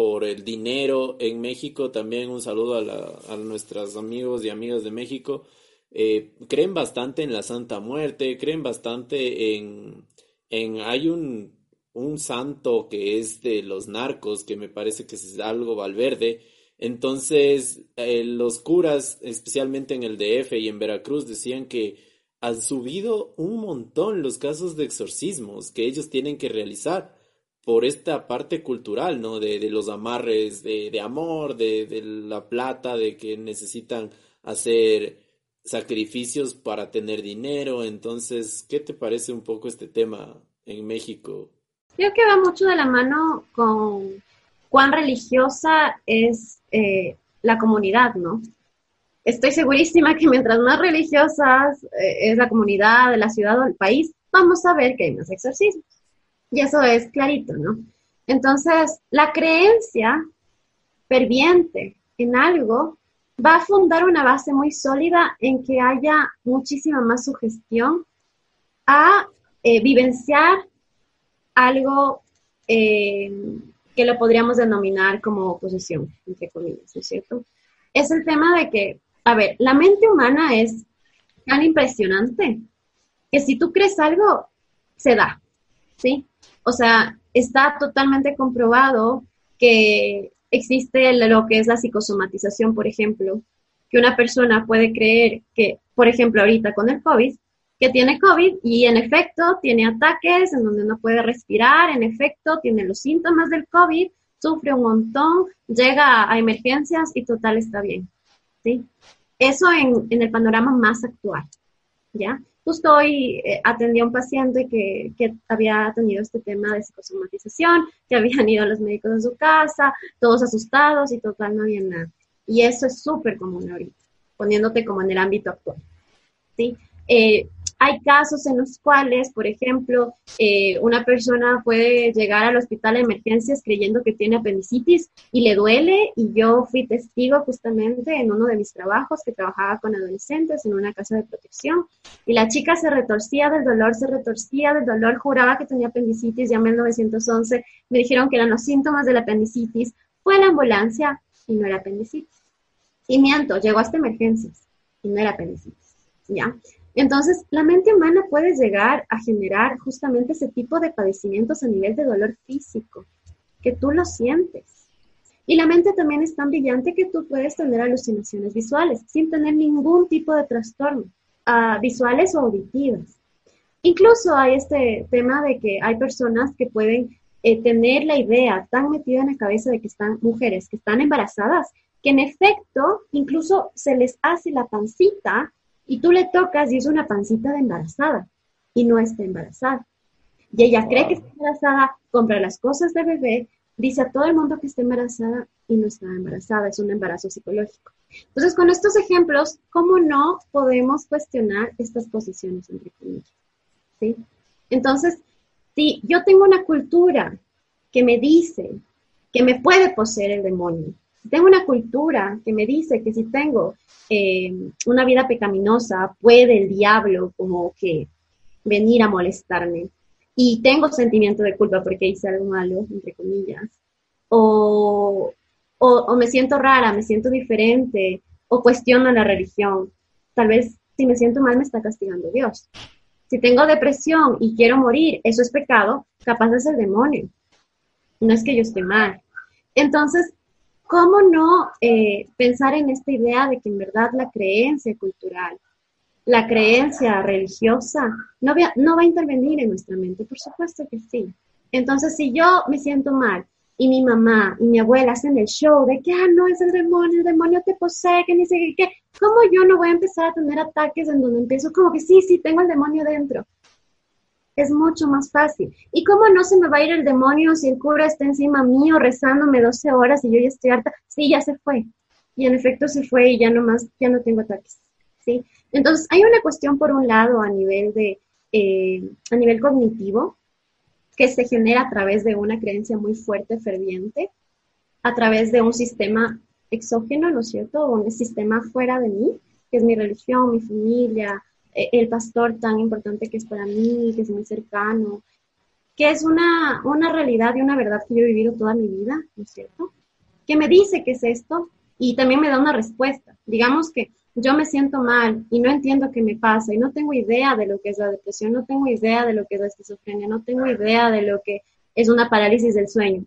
por el dinero. En México también un saludo a, nuestros amigos y amigas de México. Eh, creen bastante en la Santa Muerte, creen bastante en, hay un, un santo que es de los narcos, que me parece que es algo Valverde. Entonces, eh, los curas, especialmente en el DF y en Veracruz, decían que han subido un montón los casos de exorcismos que ellos tienen que realizar por esta parte cultural, ¿no? De, los amarres de, de amor, de, de, la plata, de que necesitan hacer sacrificios para tener dinero. Entonces, ¿qué te parece un poco este tema en México? Creo que va mucho de la mano con cuán religiosa es eh, la comunidad, ¿no? Estoy segurísima que mientras más religiosas eh, es la comunidad, la ciudad o el país, vamos a ver que hay más exorcismos. Y eso es clarito, ¿no? Entonces, la creencia ferviente en algo va a fundar una base muy sólida en que haya muchísima más sugestión a eh, vivenciar algo eh, que lo podríamos denominar como posesión, entre comillas, ¿no es cierto? Es el tema de que, a ver, la mente humana es tan impresionante que si tú crees algo, se da, ¿sí? O sea, está totalmente comprobado que existe lo que es la psicosomatización, por ejemplo, que una persona puede creer que, por ejemplo, ahorita con el COVID, que tiene COVID y en efecto tiene ataques en donde no puede respirar, en efecto tiene los síntomas del COVID, sufre un montón, llega a emergencias y total está bien. ¿sí? Eso en, en el panorama más actual. ¿ya? Justo hoy eh, atendí a un paciente que, que, había tenido este tema de psicosomatización, que habían ido a los médicos de su casa, todos asustados y total no había nada. Y eso es súper común ahorita, poniéndote como en el ámbito actual. ¿sí? Eh, hay casos en los cuales, por ejemplo, eh, una persona puede llegar al hospital de emergencias creyendo que tiene apendicitis y le duele y yo fui testigo justamente en uno de mis trabajos que trabajaba con adolescentes en una casa de protección y la chica se retorcía del dolor, se retorcía del dolor, juraba que tenía apendicitis, llamé al 911, me dijeron que eran los síntomas de la apendicitis, fue a la ambulancia y no era apendicitis. Y miento, llegó hasta emergencias y no era apendicitis. ¿Ya? Entonces, la mente humana puede llegar a generar justamente ese tipo de padecimientos a nivel de dolor físico, que tú lo sientes. Y la mente también es tan brillante que tú puedes tener alucinaciones visuales sin tener ningún tipo de trastorno, uh, visuales o auditivas. incluso hay este tema de que hay personas que pueden eh, tener la idea tan metida en la cabeza de que están mujeres que están embarazadas, que en efecto incluso se les hace la pancita y tú le tocas y es una pancita de embarazada y no está embarazada. Y ella cree que está embarazada, compra las cosas de bebé, dice a todo el mundo que está embarazada y no está embarazada, es un embarazo psicológico. Entonces, con estos ejemplos, ¿cómo no podemos cuestionar estas posiciones entre comillas? ¿Sí? Entonces, si yo tengo una cultura que me dice que me puede poseer el demonio, tengo una cultura que me dice que si tengo eh, una vida pecaminosa, puede el diablo como que venir a molestarme, y tengo sentimiento de culpa porque hice algo malo, entre comillas, o, o, me siento rara, me siento diferente, o cuestiono la religión. Tal vez si me siento mal me está castigando Dios. Si tengo depresión y quiero morir, eso es pecado, capaz es el demonio. No es que yo esté mal. Entonces, ¿cómo no eh, pensar en esta idea de que en verdad la creencia cultural, la creencia religiosa no va, no va a intervenir en nuestra mente, por supuesto que sí. Entonces, si yo me siento mal y mi mamá y mi abuela hacen el show de que, ah, no, es el demonio, el demonio te posee, que ni sé qué, ¿cómo yo no voy a empezar a tener ataques en donde empiezo como que sí, sí, tengo el demonio dentro? Es mucho más fácil. ¿Y cómo no se me va a ir el demonio si el cura está encima mío rezándome 12 horas y yo ya estoy harta? Sí, ya se fue. Y en efecto se fue y ya no más, ya no tengo ataques. ¿sí? Entonces, hay una cuestión por un lado a nivel, de, eh, a nivel cognitivo que se genera a través de una creencia muy fuerte, ferviente, a través de un sistema exógeno, ¿no es cierto? Un sistema fuera de mí, que es mi religión, mi familia, el pastor tan importante que es para mí, que es muy cercano, que es una, una realidad y una verdad que yo he vivido toda mi vida, ¿no es cierto? Que me dice que es esto y también me da una respuesta. Digamos que yo me siento mal y no entiendo qué me pasa y no tengo idea de lo que es la depresión, no tengo idea de lo que es la esquizofrenia, no tengo idea de lo que es una parálisis del sueño.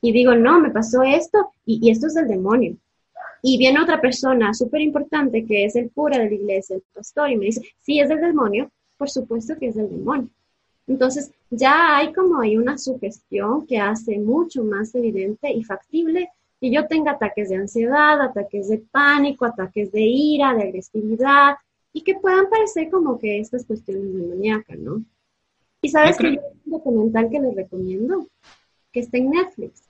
Y digo, no, me pasó esto y, esto es del demonio. Y viene otra persona súper importante que es el cura de la iglesia, el pastor, y me dice, sí, es del demonio, por supuesto que es del demonio. Entonces, ya hay como hay una sugestión que hace mucho más evidente y factible que yo tenga ataques de ansiedad, ataques de pánico, ataques de ira, de agresividad, y que puedan parecer como que estas cuestiones demoníacas, ¿no? Y sabes que hay un documental que les recomiendo, que está en Netflix,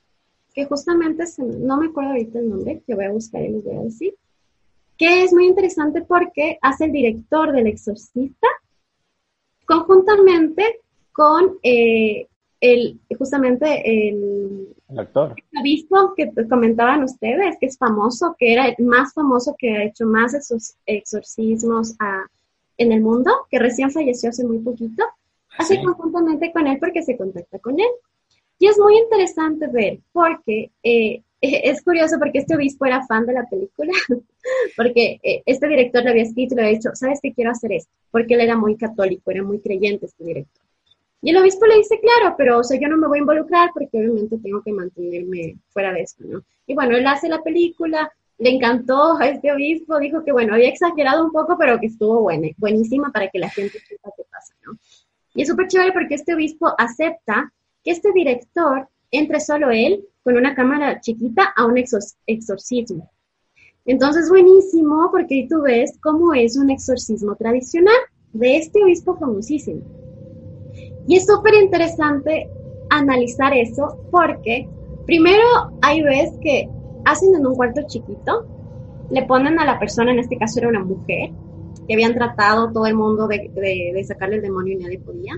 que justamente, no me acuerdo ahorita el nombre, que voy a buscar y les voy a decir, que es muy interesante porque hace el director del exorcista conjuntamente con eh, el, justamente el, el actor. visto que comentaban ustedes, que es famoso, que era el más famoso que ha hecho más exorcismos a, en el mundo, que recién falleció hace muy poquito, hace conjuntamente con él porque se contacta con él. Y es muy interesante ver, porque eh, (laughs) es curioso porque este obispo era fan de la película, (laughs) porque eh, este director le había escrito y le había dicho, ¿sabes qué quiero hacer esto? Porque él era muy católico, era muy creyente este director. Y el obispo le dice, claro, pero o sea, yo no me voy a involucrar porque obviamente tengo que mantenerme fuera de esto, ¿no? Y bueno, él hace la película, le encantó a este obispo, dijo que bueno, había exagerado un poco, pero que estuvo buena, buenísima para que la gente sepa qué pasa, ¿no? Y es súper chévere porque este obispo acepta que este director entre solo él con una cámara chiquita a un exorcismo. Entonces, buenísimo porque tú ves cómo es un exorcismo tradicional de este obispo famosísimo. Y es súper interesante analizar eso porque primero hay veces que hacen en un cuarto chiquito, le ponen a la persona, en este caso era una mujer, que habían tratado todo el mundo de, de, sacarle el demonio y nadie podía,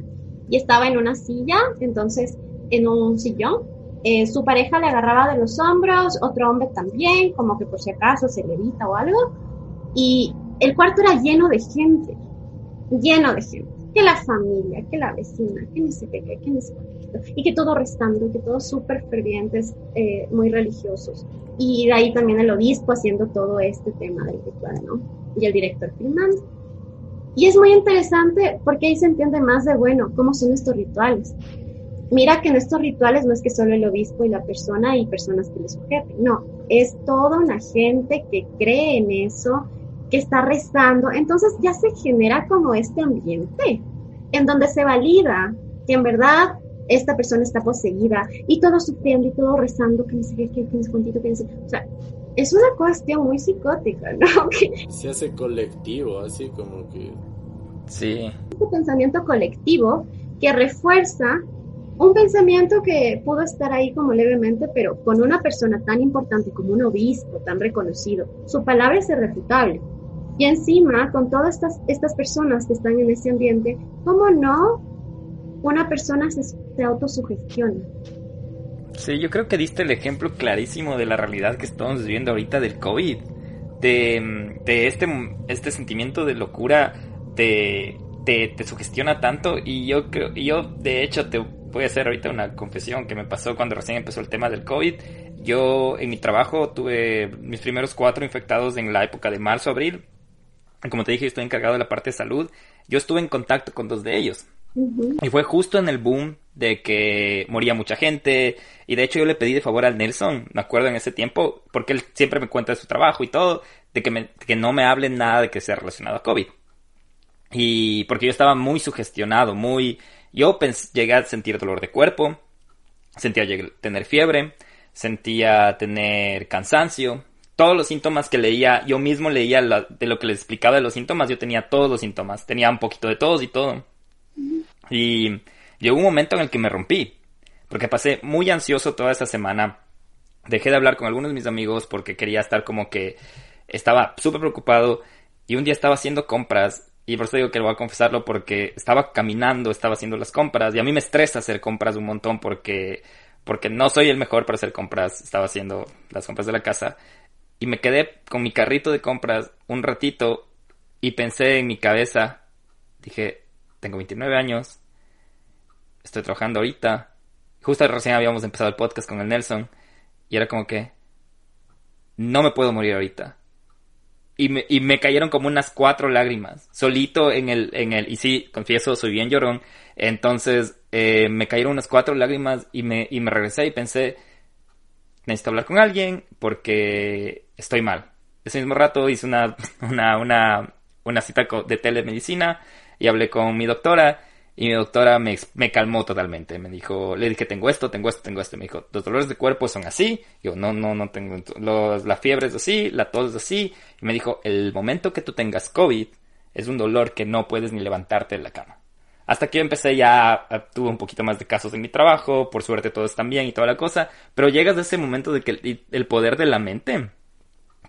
y estaba en una silla, entonces en un sillón, eh, su pareja le agarraba de los hombros, otro hombre también, como que por si acaso se levita o algo, y el cuarto era lleno de gente, lleno de gente que la familia, que la vecina, que no sé qué, que no sé qué, y que todo restando, que todos súper fervientes, eh, muy religiosos. Y de ahí también el obispo haciendo todo este tema del ritual, ¿no? Y el director filmando. Y es muy interesante porque ahí se entiende más de, bueno, cómo son estos rituales. Mira que en estos rituales no es que solo el obispo y la persona y personas que le sujeten, no, es toda una gente que cree en eso, que está rezando, entonces ya se genera como este ambiente. en donde se valida que en verdad esta persona está poseída y todo sufriendo y todo rezando, que no sé qué, que tienes juntito, que no sé. O sea, es una cuestión muy psicótica, ¿no? (laughs) se hace colectivo, así como que. Sí. Este pensamiento colectivo que refuerza un pensamiento que pudo estar ahí como levemente, pero con una persona tan importante como un obispo, tan reconocido, su palabra es irrefutable. Y encima, con todas estas, estas personas que están en ese ambiente, ¿cómo no una persona se, se autosugestiona? Sí, yo creo que diste el ejemplo clarísimo de la realidad que estamos viviendo ahorita del COVID. De, de este, este sentimiento de locura te, te, te, sugestiona tanto y yo creo, yo de hecho te voy a hacer ahorita una confesión que me pasó cuando recién empezó el tema del COVID. Yo en mi trabajo tuve mis primeros cuatro infectados en la época de marzo, abril. Como te dije, estoy encargado de la parte de salud. Yo estuve en contacto con dos de ellos. Y fue justo en el boom de que moría mucha gente. Y de hecho yo le pedí de favor al Nelson, me acuerdo en ese tiempo, porque él siempre me cuenta de su trabajo y todo, de que, me, que no me hablen nada de que sea relacionado a COVID. Y porque yo estaba muy sugestionado, muy... Yo llegué a sentir dolor de cuerpo, sentía tener fiebre, sentía tener cansancio, todos los síntomas que leía, yo mismo leía de lo que les explicaba de los síntomas, yo tenía todos los síntomas, tenía un poquito de todos y todo. Y llegó un momento en el que me rompí, porque pasé muy ansioso toda esa semana. Dejé de hablar con algunos de mis amigos porque quería estar como que estaba súper preocupado y un día estaba haciendo compras y por eso digo que lo voy a confesarlo porque estaba caminando, estaba haciendo las compras y a mí me estresa hacer compras un montón porque porque no soy el mejor para hacer compras, estaba haciendo las compras de la casa y me quedé con mi carrito de compras un ratito y pensé en mi cabeza, dije, tengo 29 años, estoy trabajando ahorita. Justo recién habíamos empezado el podcast con el Nelson y era como que no me puedo morir ahorita. Y me, cayeron como unas cuatro lágrimas, solito en el, en el, y sí, confieso, soy bien llorón. Entonces, eh, me cayeron unas cuatro lágrimas y me, y me regresé y pensé, necesito hablar con alguien porque estoy mal. Ese mismo rato hice una, (laughs) una, una, una cita de telemedicina y hablé con mi doctora y mi doctora me, me, calmó totalmente. Me dijo, le dije, tengo esto, tengo esto, tengo esto. Me dijo, los dolores de cuerpo son así. Yo, no, no, no tengo, los, la fiebre es así, la tos es así. Y me dijo, el momento que tú tengas COVID es un dolor que no puedes ni levantarte de la cama. Hasta que yo empecé ya, tuve un poquito más de casos en mi trabajo, por suerte todos están bien y toda la cosa, pero llegas a ese momento de que el poder de la mente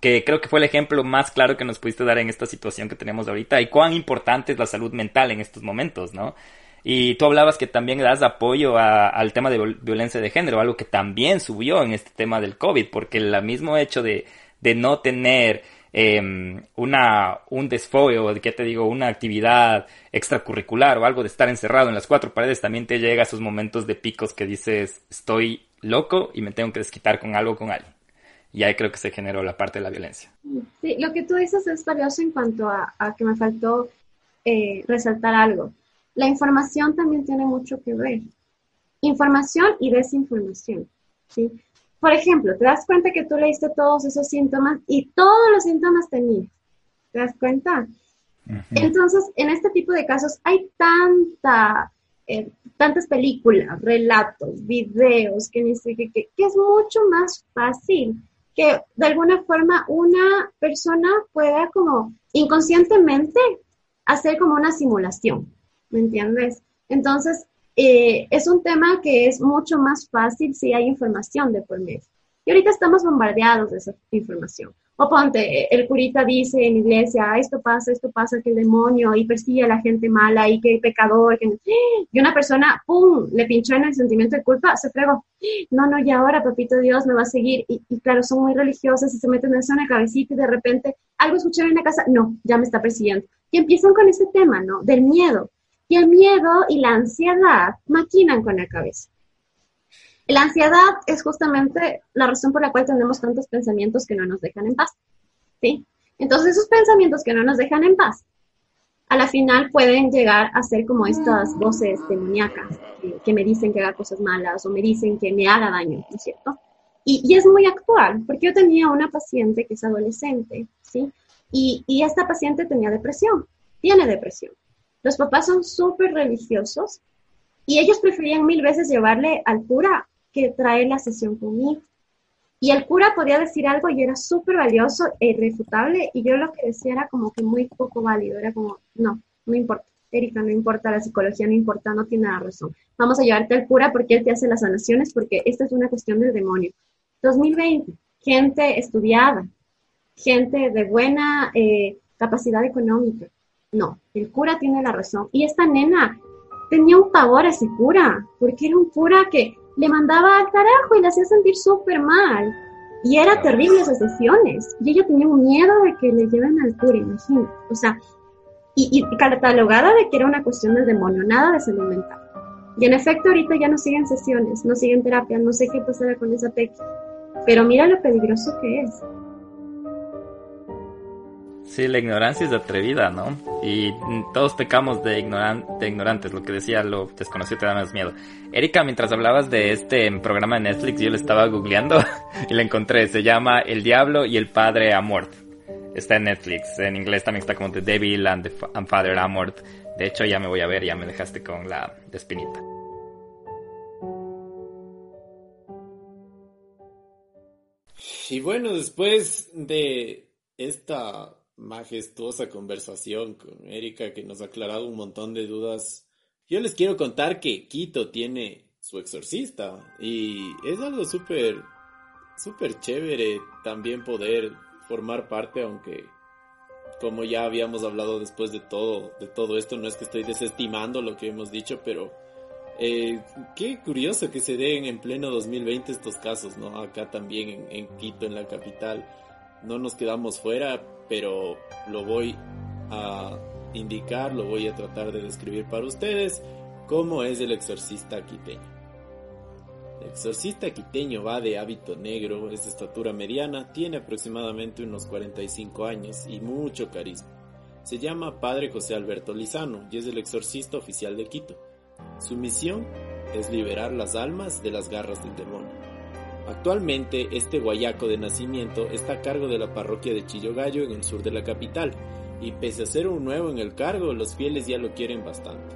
que creo que fue el ejemplo más claro que nos pudiste dar en esta situación que tenemos ahorita y cuán importante es la salud mental en estos momentos, ¿no? Y tú hablabas que también das apoyo al tema de violencia de género, algo que también subió en este tema del COVID, porque el mismo hecho de, de no tener eh, una, un desfogue de, ¿qué te digo?, una actividad extracurricular o algo de estar encerrado en las cuatro paredes, también te llega a esos momentos de picos que dices, estoy loco y me tengo que desquitar con algo con alguien y ahí creo que se generó la parte de la violencia. Sí, lo que tú dices es valioso en cuanto a, que me faltó eh, resaltar algo. La información también tiene mucho que ver. Información y desinformación. ¿sí? Por ejemplo, te das cuenta que tú leíste todos esos síntomas y todos los síntomas tenías. ¿Te das cuenta? Entonces, en este tipo de casos hay tanta, eh, tantas películas, relatos, videos, que, que, que es mucho más fácil que de alguna forma una persona pueda como inconscientemente hacer como una simulación, ¿me entiendes? Entonces, eh, es un tema que es mucho más fácil si hay información de por medio. Y ahorita estamos bombardeados de esa información. O ponte, el curita dice en iglesia, ah, esto pasa, esto pasa, que el demonio y persigue a la gente mala y que pecador. Que... Y una persona, ¡pum!, le pinchó en el sentimiento de culpa, se fregó. No, no, y ahora, papito Dios me va a seguir. Y, claro, son muy religiosas y se meten en esa cabecita y de repente algo escucharon en la casa, no, ya me está persiguiendo. Y empiezan con ese tema, ¿no? Del miedo. Y el miedo y la ansiedad maquinan con la cabeza. La ansiedad es justamente la razón por la cual tenemos tantos pensamientos que no nos dejan en paz. ¿sí? Entonces, esos pensamientos que no nos dejan en paz, a la final pueden llegar a ser como estas voces demoníacas que, que me dicen que haga cosas malas o me dicen que me haga daño, ¿no es cierto? Y, y, es muy actual, porque yo tenía una paciente que es adolescente, ¿sí? Y, y esta paciente tenía depresión, tiene depresión. Los papás son súper religiosos y ellos preferían mil veces llevarle al cura que traer la sesión conmigo. Y el cura podía decir algo y era súper valioso e irrefutable y yo lo que decía era como que muy poco válido, era como, no, no importa, Erika, no importa, la psicología no importa, no tiene la razón. Vamos a llevarte al cura porque él te hace las sanaciones porque esta es una cuestión del demonio. 2020, gente estudiada, gente de buena eh, capacidad económica. No, el cura tiene la razón. Y esta nena tenía un pavor a ese cura, porque era un cura que le mandaba al carajo y le hacía sentir súper mal. Y era terrible esas sesiones. Y ella tenía un miedo de que le lleven al cura, imagínate. O sea, y, y catalogada de que era una cuestión del demonio, nada de salud mental. Y en efecto, ahorita ya no siguen sesiones, no siguen terapia, no sé qué pasará con esa peque. Pero mira lo peligroso que es. Sí, la ignorancia es atrevida, ¿no? Y todos pecamos de, de ignorantes, lo que decía, lo desconocido te da más miedo. Erika, mientras hablabas de este programa de Netflix, yo lo estaba googleando (laughs) y lo encontré, se llama El Diablo y el Padre Amort. Está en Netflix, en inglés también está como The Devil and, the and Father Amort. De hecho, ya me voy a ver, ya me dejaste con la espinita. Y bueno, después de esta majestuosa conversación con Erika que nos ha aclarado un montón de dudas, yo les quiero contar que Quito tiene su exorcista y es algo súper, súper chévere también poder formar parte, aunque como ya habíamos hablado después de todo, de todo esto, no es que estoy desestimando lo que hemos dicho, pero eh, qué curioso que se den en pleno 2020 estos casos, ¿no? Acá también en, en, Quito, en la capital. No nos quedamos fuera, pero lo voy a indicar, lo voy a tratar de describir para ustedes cómo es el exorcista quiteño. El exorcista quiteño va de hábito negro, es de estatura mediana, tiene aproximadamente unos 45 años y mucho carisma. Se llama Padre José Alberto Lizano y es el exorcista oficial de Quito. Su misión es liberar las almas de las garras del demonio. Actualmente, este guayaco de nacimiento está a cargo de la parroquia de Chillogallo en el sur de la capital, y pese a ser un nuevo en el cargo, los fieles ya lo quieren bastante.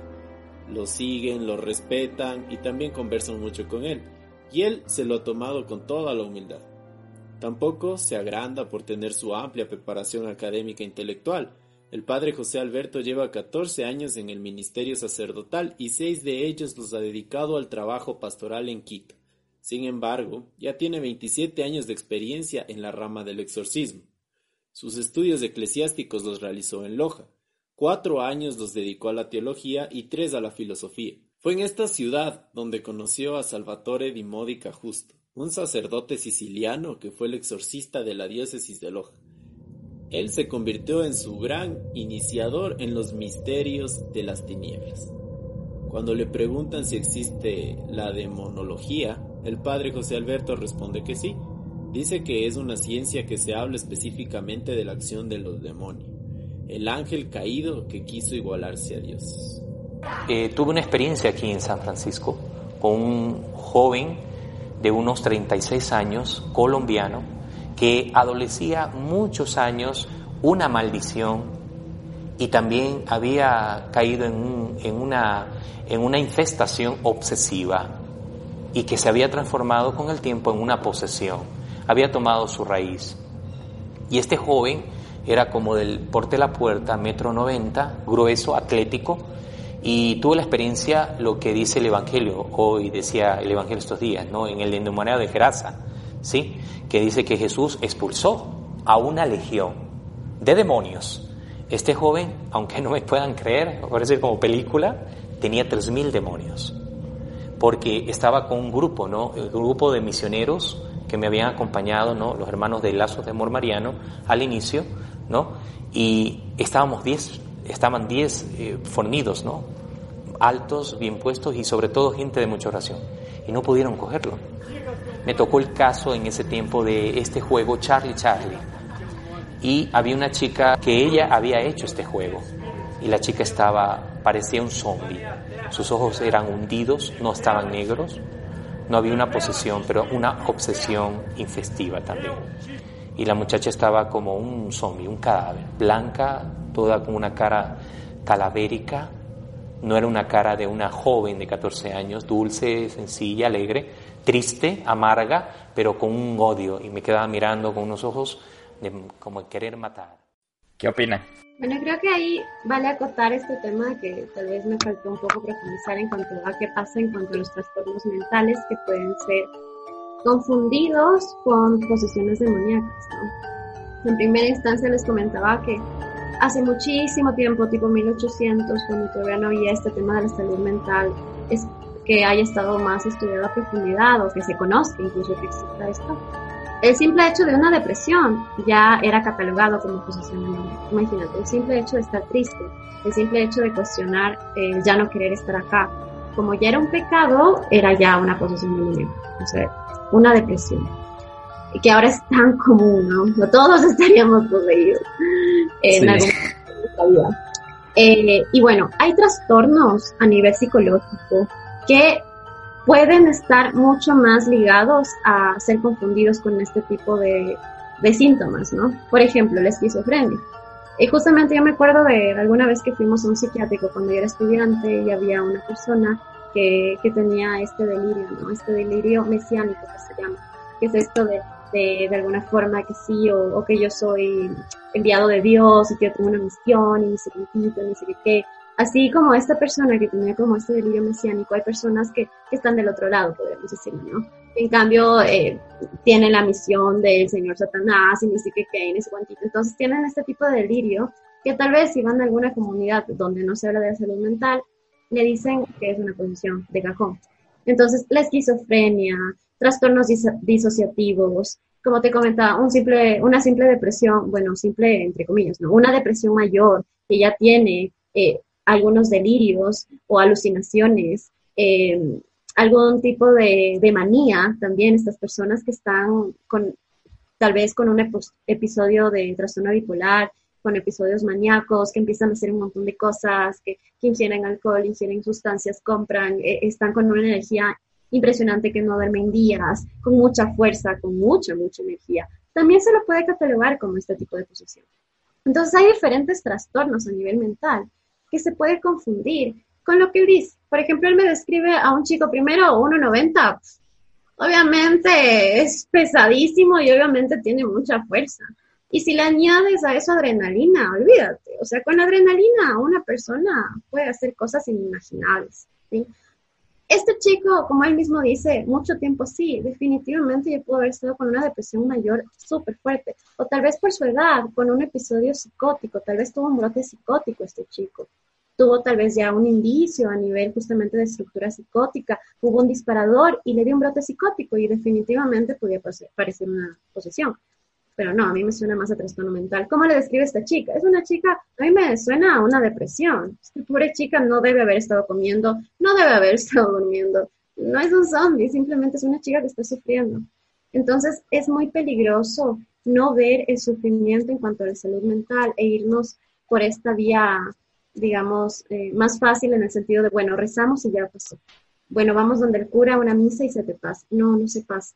Lo siguen, lo respetan y también conversan mucho con él, y él se lo ha tomado con toda la humildad. Tampoco se agranda por tener su amplia preparación académica e intelectual, el padre José Alberto lleva 14 años en el ministerio sacerdotal y seis de ellos los ha dedicado al trabajo pastoral en Quito. Sin embargo, ya tiene 27 años de experiencia en la rama del exorcismo. Sus estudios eclesiásticos los realizó en Loja. Cuatro años los dedicó a la teología y tres a la filosofía. Fue en esta ciudad donde conoció a Salvatore di Modica Justo, un sacerdote siciliano que fue el exorcista de la diócesis de Loja. Él se convirtió en su gran iniciador en los misterios de las tinieblas. Cuando le preguntan si existe la demonología, el padre José Alberto responde que sí. Dice que es una ciencia que se habla específicamente de la acción de los demonios, el ángel caído que quiso igualarse a Dios. Eh, tuve una experiencia aquí en San Francisco con un joven de unos 36 años, colombiano, que adolecía muchos años una maldición y también había caído en, una, en una infestación obsesiva y que se había transformado con el tiempo en una posesión, había tomado su raíz. Y este joven era como del porte de la puerta, metro noventa, grueso, atlético, y tuvo la experiencia, lo que dice el Evangelio, hoy decía el Evangelio estos días, ¿no? en el endemoniado de Gerasa, ¿sí? que dice que Jesús expulsó a una legión de demonios. Este joven, aunque no me puedan creer, parece como película, tenía tres mil demonios, porque estaba con un grupo, ¿no? El grupo de misioneros que me habían acompañado, ¿no? Los hermanos de Lazos de Amor Mariano al inicio, ¿no? Y estábamos diez, estaban diez eh, fornidos, ¿no? Altos, bien puestos y sobre todo gente de mucha oración. Y no pudieron cogerlo. Me tocó el caso en ese tiempo de este juego Charlie Charlie. Y había una chica que ella había hecho este juego. Y la chica estaba, parecía un zombie. Sus ojos eran hundidos, no estaban negros. No había una posesión, pero una obsesión infestiva también. Y la muchacha estaba como un zombie, un cadáver, blanca, toda con una cara calavérica, No era una cara de una joven de 14 años, dulce, sencilla, alegre, triste, amarga, pero con un odio. Y me quedaba mirando con unos ojos de, como querer matar. ¿Qué opina? Bueno, creo que ahí vale acotar este tema que tal vez me faltó un poco profundizar en cuanto a qué pasa en cuanto a los trastornos mentales que pueden ser confundidos con posesiones demoníacas. ¿no? En primera instancia les comentaba que hace muchísimo tiempo, tipo 1800, cuando todavía no había este tema de la salud mental, es que haya estado más estudiado a profundidad o que se conozca incluso que exista esto. El simple hecho de una depresión ya era catalogado como posesión demoníaca. Imagínate, el simple hecho de estar triste, el simple hecho de cuestionar el ya no querer estar acá, como ya era un pecado, era ya una posesión demoníaca. O sea, una depresión. Y que ahora es tan común, ¿no? todos (laughs) estaríamos poseídos en algún momento eh, y bueno, hay trastornos a nivel psicológico que pueden estar mucho más ligados a ser confundidos con este tipo de, síntomas, ¿no? Por ejemplo, la esquizofrenia. Y justamente yo me acuerdo de alguna vez que fuimos a un psiquiátrico cuando yo era estudiante y había una persona que, tenía este delirio, ¿no? Este delirio mesiánico que se llama, que es esto de, de, alguna forma que sí o, que yo soy enviado de Dios y que yo tengo una misión y ni sé qué, ni sé qué. Así como esta persona que tenía como este delirio mesiánico, hay personas que, que están del otro lado, podríamos decir, ¿no? En cambio, eh, tienen la misión del señor Satanás y ni sé qué, ni sé cuántito. Entonces tienen este tipo de delirio que tal vez si van a alguna comunidad donde no se habla de salud mental, le dicen que es una posición de cajón. Entonces, la esquizofrenia, trastornos disociativos, como te comentaba, un simple, una simple depresión, bueno, simple entre comillas, ¿no? Una depresión mayor que ya tiene eh, algunos delirios o alucinaciones, eh, algún tipo de, de, manía también, estas personas que están con, tal vez con un episodio de trastorno bipolar, con episodios maníacos, que empiezan a hacer un montón de cosas, que, que ingieren alcohol, ingieren sustancias, compran, eh, están con una energía impresionante que no duermen días, con mucha fuerza, con mucha, mucha energía. También se lo puede catalogar como este tipo de posesión. Entonces hay diferentes trastornos a nivel mental que se puede confundir con lo que él dice. Por ejemplo, él me describe a un chico primero 1,90. Obviamente es pesadísimo y obviamente tiene mucha fuerza. Y si le añades a eso adrenalina, olvídate. O sea, con adrenalina una persona puede hacer cosas inimaginables. ¿sí? Este chico, como él mismo dice, mucho tiempo sí, definitivamente yo puedo haber estado con una depresión mayor súper fuerte. O tal vez por su edad, con un episodio psicótico, tal vez tuvo un brote psicótico este chico. Tuvo tal vez ya un indicio a nivel justamente de estructura psicótica, hubo un disparador y le dio un brote psicótico y definitivamente podía parecer una posesión pero no, a mí me suena más a trastorno mental. ¿Cómo le describe esta chica? Es una chica, a mí me suena a una depresión. Esta pobre chica no debe haber estado comiendo, no debe haber (laughs) estado durmiendo. No es un zombie, simplemente es una chica que está sufriendo. Entonces es muy peligroso no ver el sufrimiento en cuanto a la salud mental e irnos por esta vía, digamos, eh, más fácil en el sentido de, bueno, rezamos y ya pasó. Bueno, vamos donde el cura, una misa y se te pasa. No, no se pasa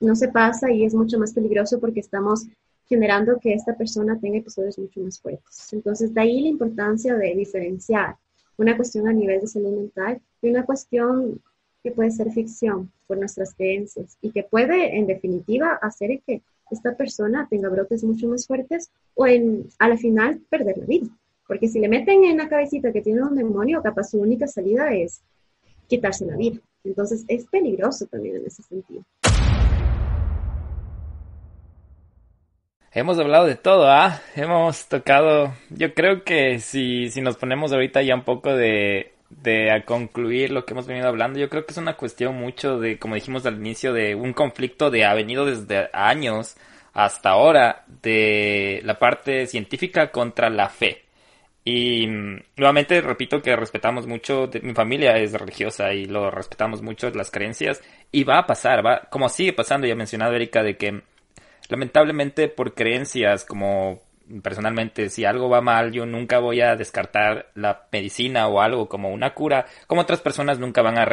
no se pasa y es mucho más peligroso porque estamos generando que esta persona tenga episodios mucho más fuertes. Entonces, de ahí la importancia de diferenciar una cuestión a nivel de salud mental y una cuestión que puede ser ficción por nuestras creencias y que puede, en definitiva, hacer que esta persona tenga brotes mucho más fuertes o en, a final perder la vida. Porque si le meten en la cabecita que tiene un demonio, capaz su única salida es quitarse la vida. Entonces es peligroso también en ese sentido. Hemos hablado de todo, ¿ah? Hemos tocado, yo creo que si, si nos ponemos ahorita ya un poco de, de a concluir lo que hemos venido hablando, yo creo que es una cuestión mucho de, como dijimos al inicio, de un conflicto de ha venido desde años hasta ahora de la parte científica contra la fe. Y mm, nuevamente repito que respetamos mucho, mi familia es religiosa y lo respetamos mucho las creencias y va a pasar, va, como sigue pasando, ya ha mencionado Erika, de que lamentablemente por creencias como personalmente si algo va mal yo nunca voy a descartar la medicina o algo como una cura como otras personas nunca van a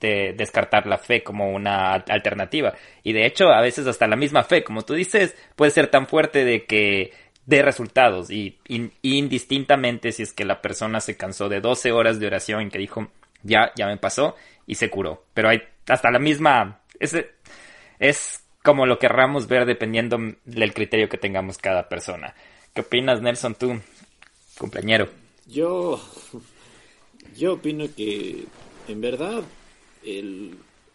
descartar la fe como una alternativa y de hecho a veces hasta la misma fe como tú dices puede ser tan fuerte de que de resultados y, indistintamente si es que la persona se cansó de 12 horas de oración y que dijo, ya, ya me pasó y se curó. Pero hay hasta la misma, es, es como lo querramos ver dependiendo del criterio que tengamos cada persona. ¿Qué opinas, Nelson, tú, compañero? Yo, yo opino que en verdad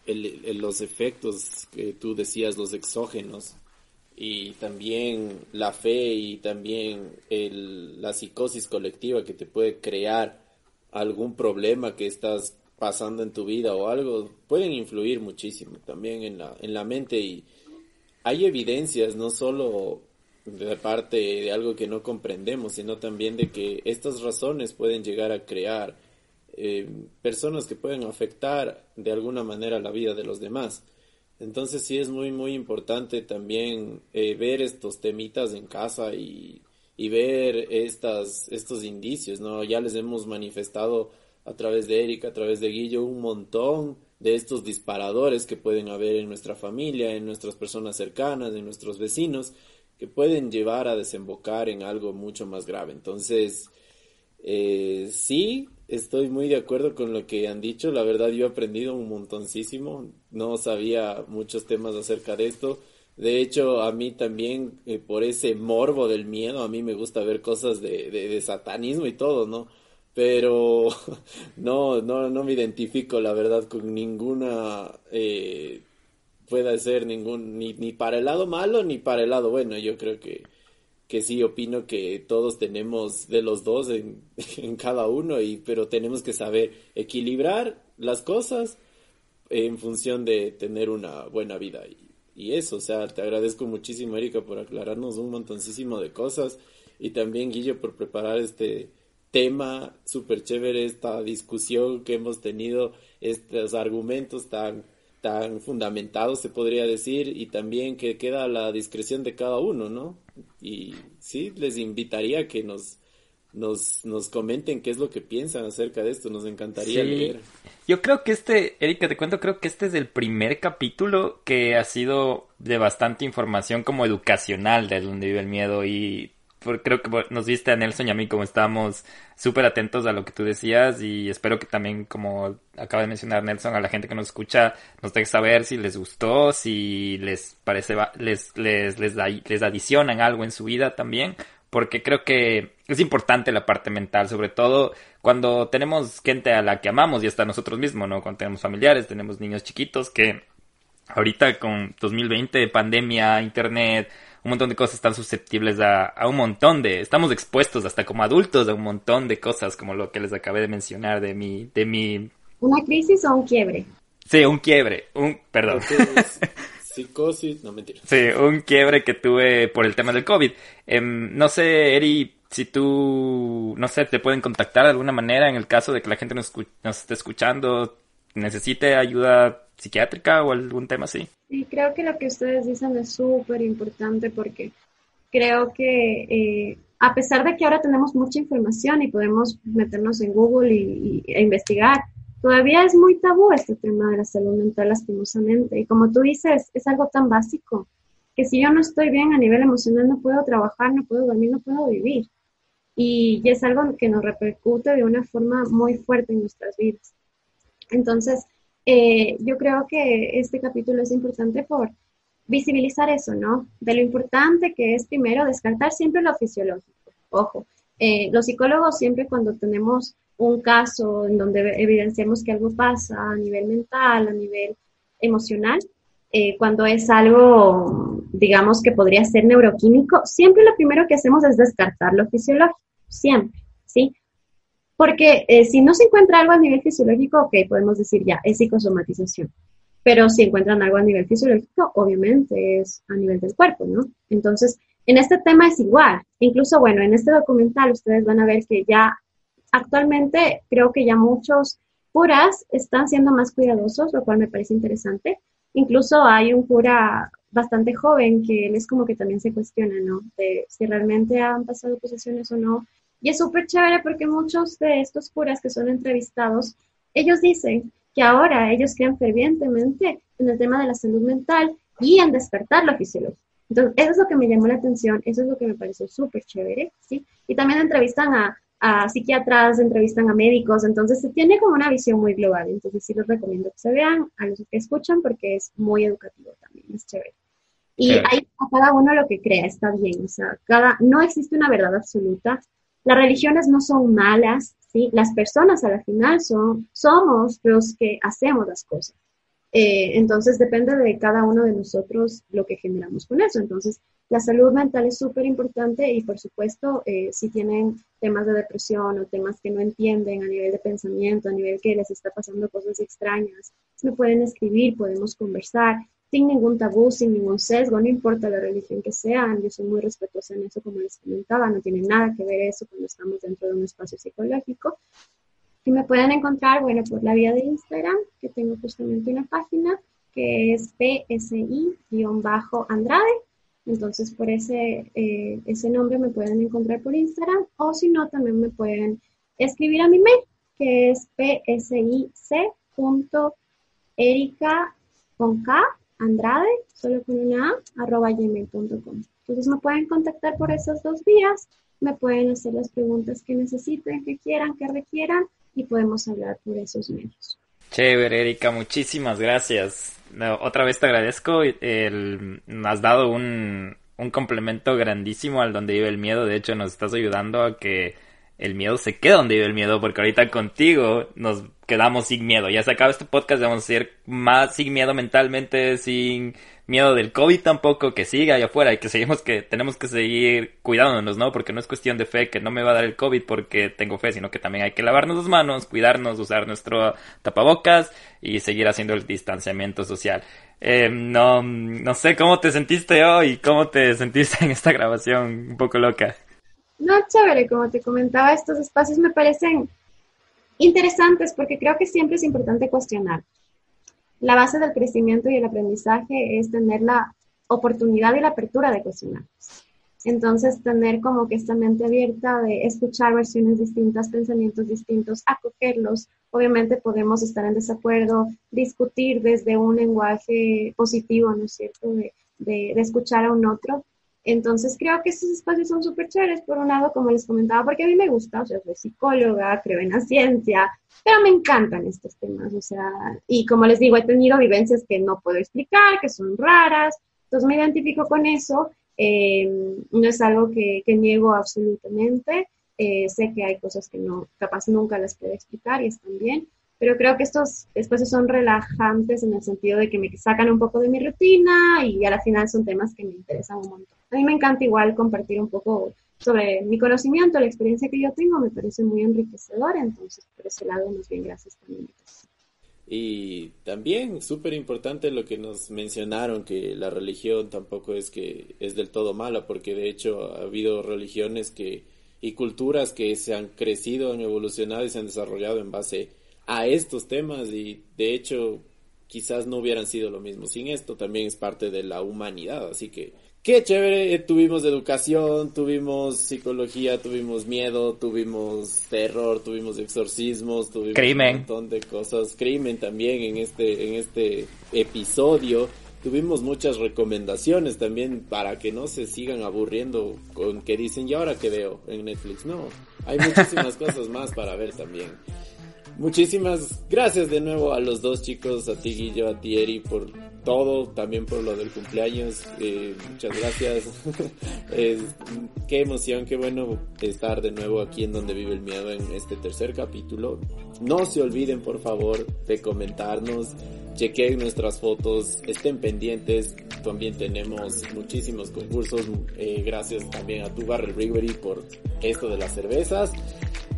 los efectos que tú decías, los exógenos, y también la fe y también la psicosis colectiva que te puede crear algún problema que estás pasando en tu vida o algo, pueden influir muchísimo también en la, en la mente y hay evidencias no solo de parte de algo que no comprendemos, sino también de que estas razones pueden llegar a crear eh, personas que pueden afectar de alguna manera la vida de los demás. Entonces sí es muy, muy importante también eh, ver estos temitas en casa y, y ver estas, estos indicios, ¿no? Ya les hemos manifestado a través de Erika, a través de Guillo, un montón de estos disparadores que pueden haber en nuestra familia, en nuestras personas cercanas, en nuestros vecinos, que pueden llevar a desembocar en algo mucho más grave. Entonces, eh, sí, estoy muy de acuerdo con lo que han dicho. La verdad, yo he aprendido un montoncísimo. No sabía muchos temas acerca de esto. De hecho, a mí también, eh, por ese morbo del miedo, a mí me gusta ver cosas de, satanismo y todo, ¿no? Pero (laughs) no, no, no me identifico, la verdad, con ninguna, eh, pueda ser ningún, ni, ni para el lado malo ni para el lado bueno. Yo creo que que sí opino que todos tenemos de los dos en, (laughs) en, cada uno, y, pero tenemos que saber equilibrar las cosas en función de tener una buena vida. Y, y eso, o sea, te agradezco muchísimo, Erika, por aclararnos un montoncísimo de cosas y también, Guillo, por preparar este tema súper chévere, esta discusión que hemos tenido, estos argumentos tan tan fundamentados, se podría decir, y también que queda a la discreción de cada uno, ¿no? Y sí, les invitaría a que nos, nos, nos comenten qué es lo que piensan acerca de esto, nos encantaría leer. Yo creo que este, Erika, te cuento, creo que este es el primer capítulo que ha sido de bastante información como educacional de donde vive el miedo y creo que nos viste a Nelson y a mí como estábamos súper atentos a lo que tú decías y espero que también, como acaba de mencionar Nelson, a la gente que nos escucha nos deje saber si les gustó, si les parece, les, les, les, les adicionan algo en su vida también, porque creo que es importante la parte mental, sobre todo cuando tenemos gente a la que amamos y hasta nosotros mismos, ¿no? Cuando tenemos familiares, tenemos niños chiquitos que ahorita con 2020, pandemia, internet, un montón de cosas están susceptibles a, un montón de, estamos expuestos hasta como adultos a un montón de cosas como lo que les acabé de mencionar de mi, de mi... ¿Una crisis o un quiebre? Sí, un quiebre, un, perdón. (laughs) Psicosis, no mentira. Sí, un quiebre que tuve por el tema del COVID. Em, no sé, Eri, si tú, no sé, te pueden contactar de alguna manera en el caso de que la gente nos, nos esté escuchando, necesite ayuda psiquiátrica o algún tema así. Sí, creo que lo que ustedes dicen es súper importante porque creo que eh, a pesar de que ahora tenemos mucha información y podemos meternos en Google y, e investigar, todavía es muy tabú este tema de la salud mental lastimosamente. Y como tú dices, es algo tan básico que si yo no estoy bien a nivel emocional no puedo trabajar, no puedo dormir, no puedo vivir. Y, y es algo que nos repercute de una forma muy fuerte en nuestras vidas. Entonces, eh, yo creo que este capítulo es importante por visibilizar eso, ¿no? De lo importante que es primero descartar siempre lo fisiológico. Ojo, eh, los psicólogos siempre cuando tenemos un caso en donde evidenciamos que algo pasa a nivel mental, a nivel emocional, eh, cuando es algo, digamos, que podría ser neuroquímico, siempre lo primero que hacemos es descartar lo fisiológico, siempre. Porque eh, si no se encuentra algo a nivel fisiológico, ok, podemos decir ya, es psicosomatización. Pero si encuentran algo a nivel fisiológico, obviamente es a nivel del cuerpo, ¿no? Entonces, en este tema es igual. Incluso, bueno, en este documental ustedes van a ver que ya actualmente creo que ya muchos curas están siendo más cuidadosos, lo cual me parece interesante. Incluso hay un cura bastante joven que él es como que también se cuestiona, ¿no? De si realmente han pasado posesiones o no, y es súper chévere porque muchos de estos curas que son entrevistados, ellos dicen que ahora ellos creen fervientemente en el tema de la salud mental y en despertar lo fisiológico. Entonces, eso es lo que me llamó la atención, eso es lo que me pareció súper chévere, ¿sí? Y también entrevistan a, a psiquiatras, entrevistan a médicos, entonces se tiene como una visión muy global, entonces sí les recomiendo que se vean a los que escuchan porque es muy educativo también, es chévere. Y hay a cada uno lo que crea, está bien, o sea, cada, no existe una verdad absoluta, las religiones no son malas, ¿sí? Las personas a la final son, somos los que hacemos las cosas. Eh, entonces depende de cada uno de nosotros lo que generamos con eso. Entonces la salud mental es súper importante y por supuesto eh, si tienen temas de depresión o temas que no entienden a nivel de pensamiento, a nivel que les está pasando cosas extrañas, me pueden escribir, podemos conversar sin ningún tabú, sin ningún sesgo, no importa la religión que sean, yo soy muy respetuosa en eso, como les comentaba, no tiene nada que ver eso cuando estamos dentro de un espacio psicológico. Y me pueden encontrar, bueno, por la vía de Instagram, que tengo justamente una página que es PSI-Andrade. Entonces, por ese, eh, ese nombre me pueden encontrar por Instagram o si no, también me pueden escribir a mi mail, que es psic.erica con K, Andrade, solo con una A, arroba gmail.com. Entonces me pueden contactar por esas dos vías, me pueden hacer las preguntas que necesiten, que quieran, que requieran y podemos hablar por esos medios. Chévere, Erika, muchísimas gracias. otra vez te agradezco. Has dado un complemento grandísimo al donde vive el miedo. De hecho, nos estás ayudando a que el miedo se quede donde vive el miedo, porque ahorita contigo nos quedamos sin miedo. Ya se acaba este podcast, vamos a más sin miedo mentalmente, sin miedo del COVID tampoco, que siga allá afuera y que seguimos que tenemos que seguir cuidándonos, ¿no? Porque no es cuestión de fe que no me va a dar el COVID porque tengo fe, sino que también hay que lavarnos las manos, cuidarnos, usar nuestro tapabocas y seguir haciendo el distanciamiento social. Eh, no, no sé cómo te sentiste hoy, cómo te sentiste en esta grabación un poco loca. No, chévere, como te comentaba, estos espacios me parecen interesantes porque creo que siempre es importante cuestionar. La base del crecimiento y el aprendizaje es tener la oportunidad y la apertura de cuestionar. Entonces, tener como que esta mente abierta de escuchar versiones distintas, pensamientos distintos, acogerlos. Obviamente podemos estar en desacuerdo, discutir desde un lenguaje positivo, ¿no es cierto?, de, de, escuchar a un otro, entonces creo que estos espacios son súper chéveres, por un lado, como les comentaba, porque a mí me gusta, o sea, soy psicóloga, creo en la ciencia, pero me encantan estos temas, o sea, y como les digo, he tenido vivencias que no puedo explicar, que son raras, entonces me identifico con eso, eh, no es algo que, niego absolutamente, eh, sé que hay cosas que no, capaz nunca las puedo explicar y están bien, pero creo que estos espacios son relajantes en el sentido de que me sacan un poco de mi rutina y a la final son temas que me interesan un montón. A mí me encanta igual compartir un poco sobre mi conocimiento, la experiencia que yo tengo, me parece muy enriquecedora, entonces por ese lado, más bien gracias la Y también súper importante lo que nos mencionaron, que la religión tampoco es que es del todo mala, porque de hecho ha habido religiones que y culturas que se han crecido, han evolucionado y se han desarrollado en base a estos temas y de hecho quizás no hubieran sido lo mismo sin esto, también es parte de la humanidad, así que qué chévere, eh, tuvimos educación, tuvimos psicología, tuvimos miedo, tuvimos terror, tuvimos exorcismos, tuvimos crimen. un montón de cosas, crimen también en este en este episodio. Tuvimos muchas recomendaciones también para que no se sigan aburriendo con que dicen, ¿y ahora qué veo en Netflix? No, hay muchísimas (laughs) cosas más para ver también. Muchísimas gracias de nuevo a los dos chicos, a ti Guillo, a ti Eri, por todo, también por lo del cumpleaños. Eh, muchas gracias. (laughs) qué emoción, qué bueno estar de nuevo aquí en donde vive el miedo en este tercer capítulo. No se olviden por favor de comentarnos, chequen nuestras fotos, estén pendientes. También tenemos muchísimos concursos. Eh, gracias también a tu Barrel Brewery por esto de las cervezas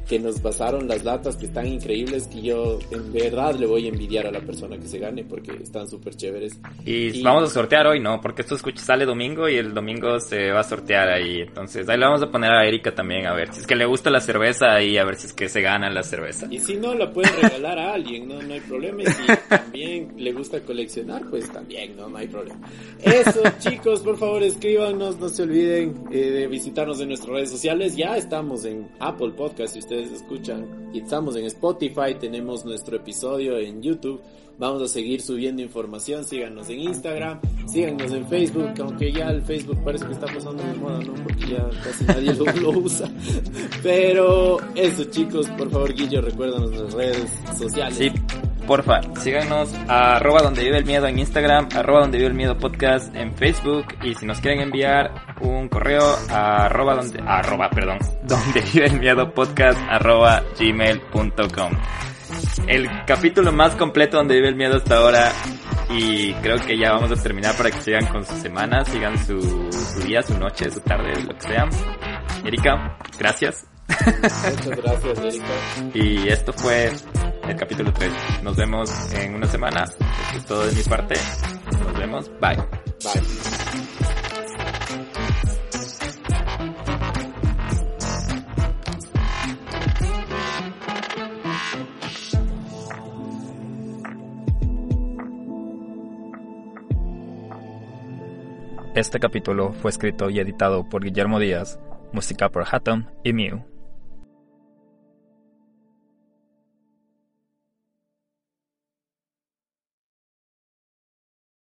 que nos pasaron las latas que están increíbles que yo en verdad le voy a envidiar a la persona que se gane porque están súper chéveres. Y, vamos a sortear hoy, ¿no? Porque esto escucha, sale domingo y el domingo se va a sortear ahí. Entonces ahí le vamos a poner a Erika también a ver si es que le gusta la cerveza y a ver si es que se gana la cerveza. Y si no, la puede regalar a alguien, ¿no? No hay problema. Y si también le gusta coleccionar, pues también, ¿no? No hay problema. Eso, (laughs) chicos, por favor escríbanos, no se olviden eh, de visitarnos en nuestras redes sociales. Ya estamos en Apple Podcast, si ustedes escuchan. Y estamos en Spotify, tenemos nuestro episodio en YouTube. Vamos a seguir subiendo información, síganos en Instagram, síganos en Facebook, aunque ya el Facebook parece que está pasando de moda, ¿no? Porque ya casi nadie lo, usa. Pero eso chicos, por favor Guillo, recuérdanos las redes sociales. Sí, porfa, síganos a arroba donde vive el miedo en Instagram, arroba donde vive el miedo podcast en Facebook y si nos quieren enviar un correo a arroba donde, arroba, perdón, (laughs) donde vive el miedo podcast arroba gmail.com. El capítulo más completo donde vive el miedo hasta ahora y creo que ya vamos a terminar para que sigan con su semana, sigan su, su día, su noche, su tarde, lo que sea. Erika, gracias. Muchas gracias, Erika. Y esto fue el capítulo 3. Nos vemos en una semana. Esto es todo de mi parte. Nos vemos. Bye. Bye. Este capítulo fue escrito y editado por Guillermo Díaz, música por Hatom y Mew.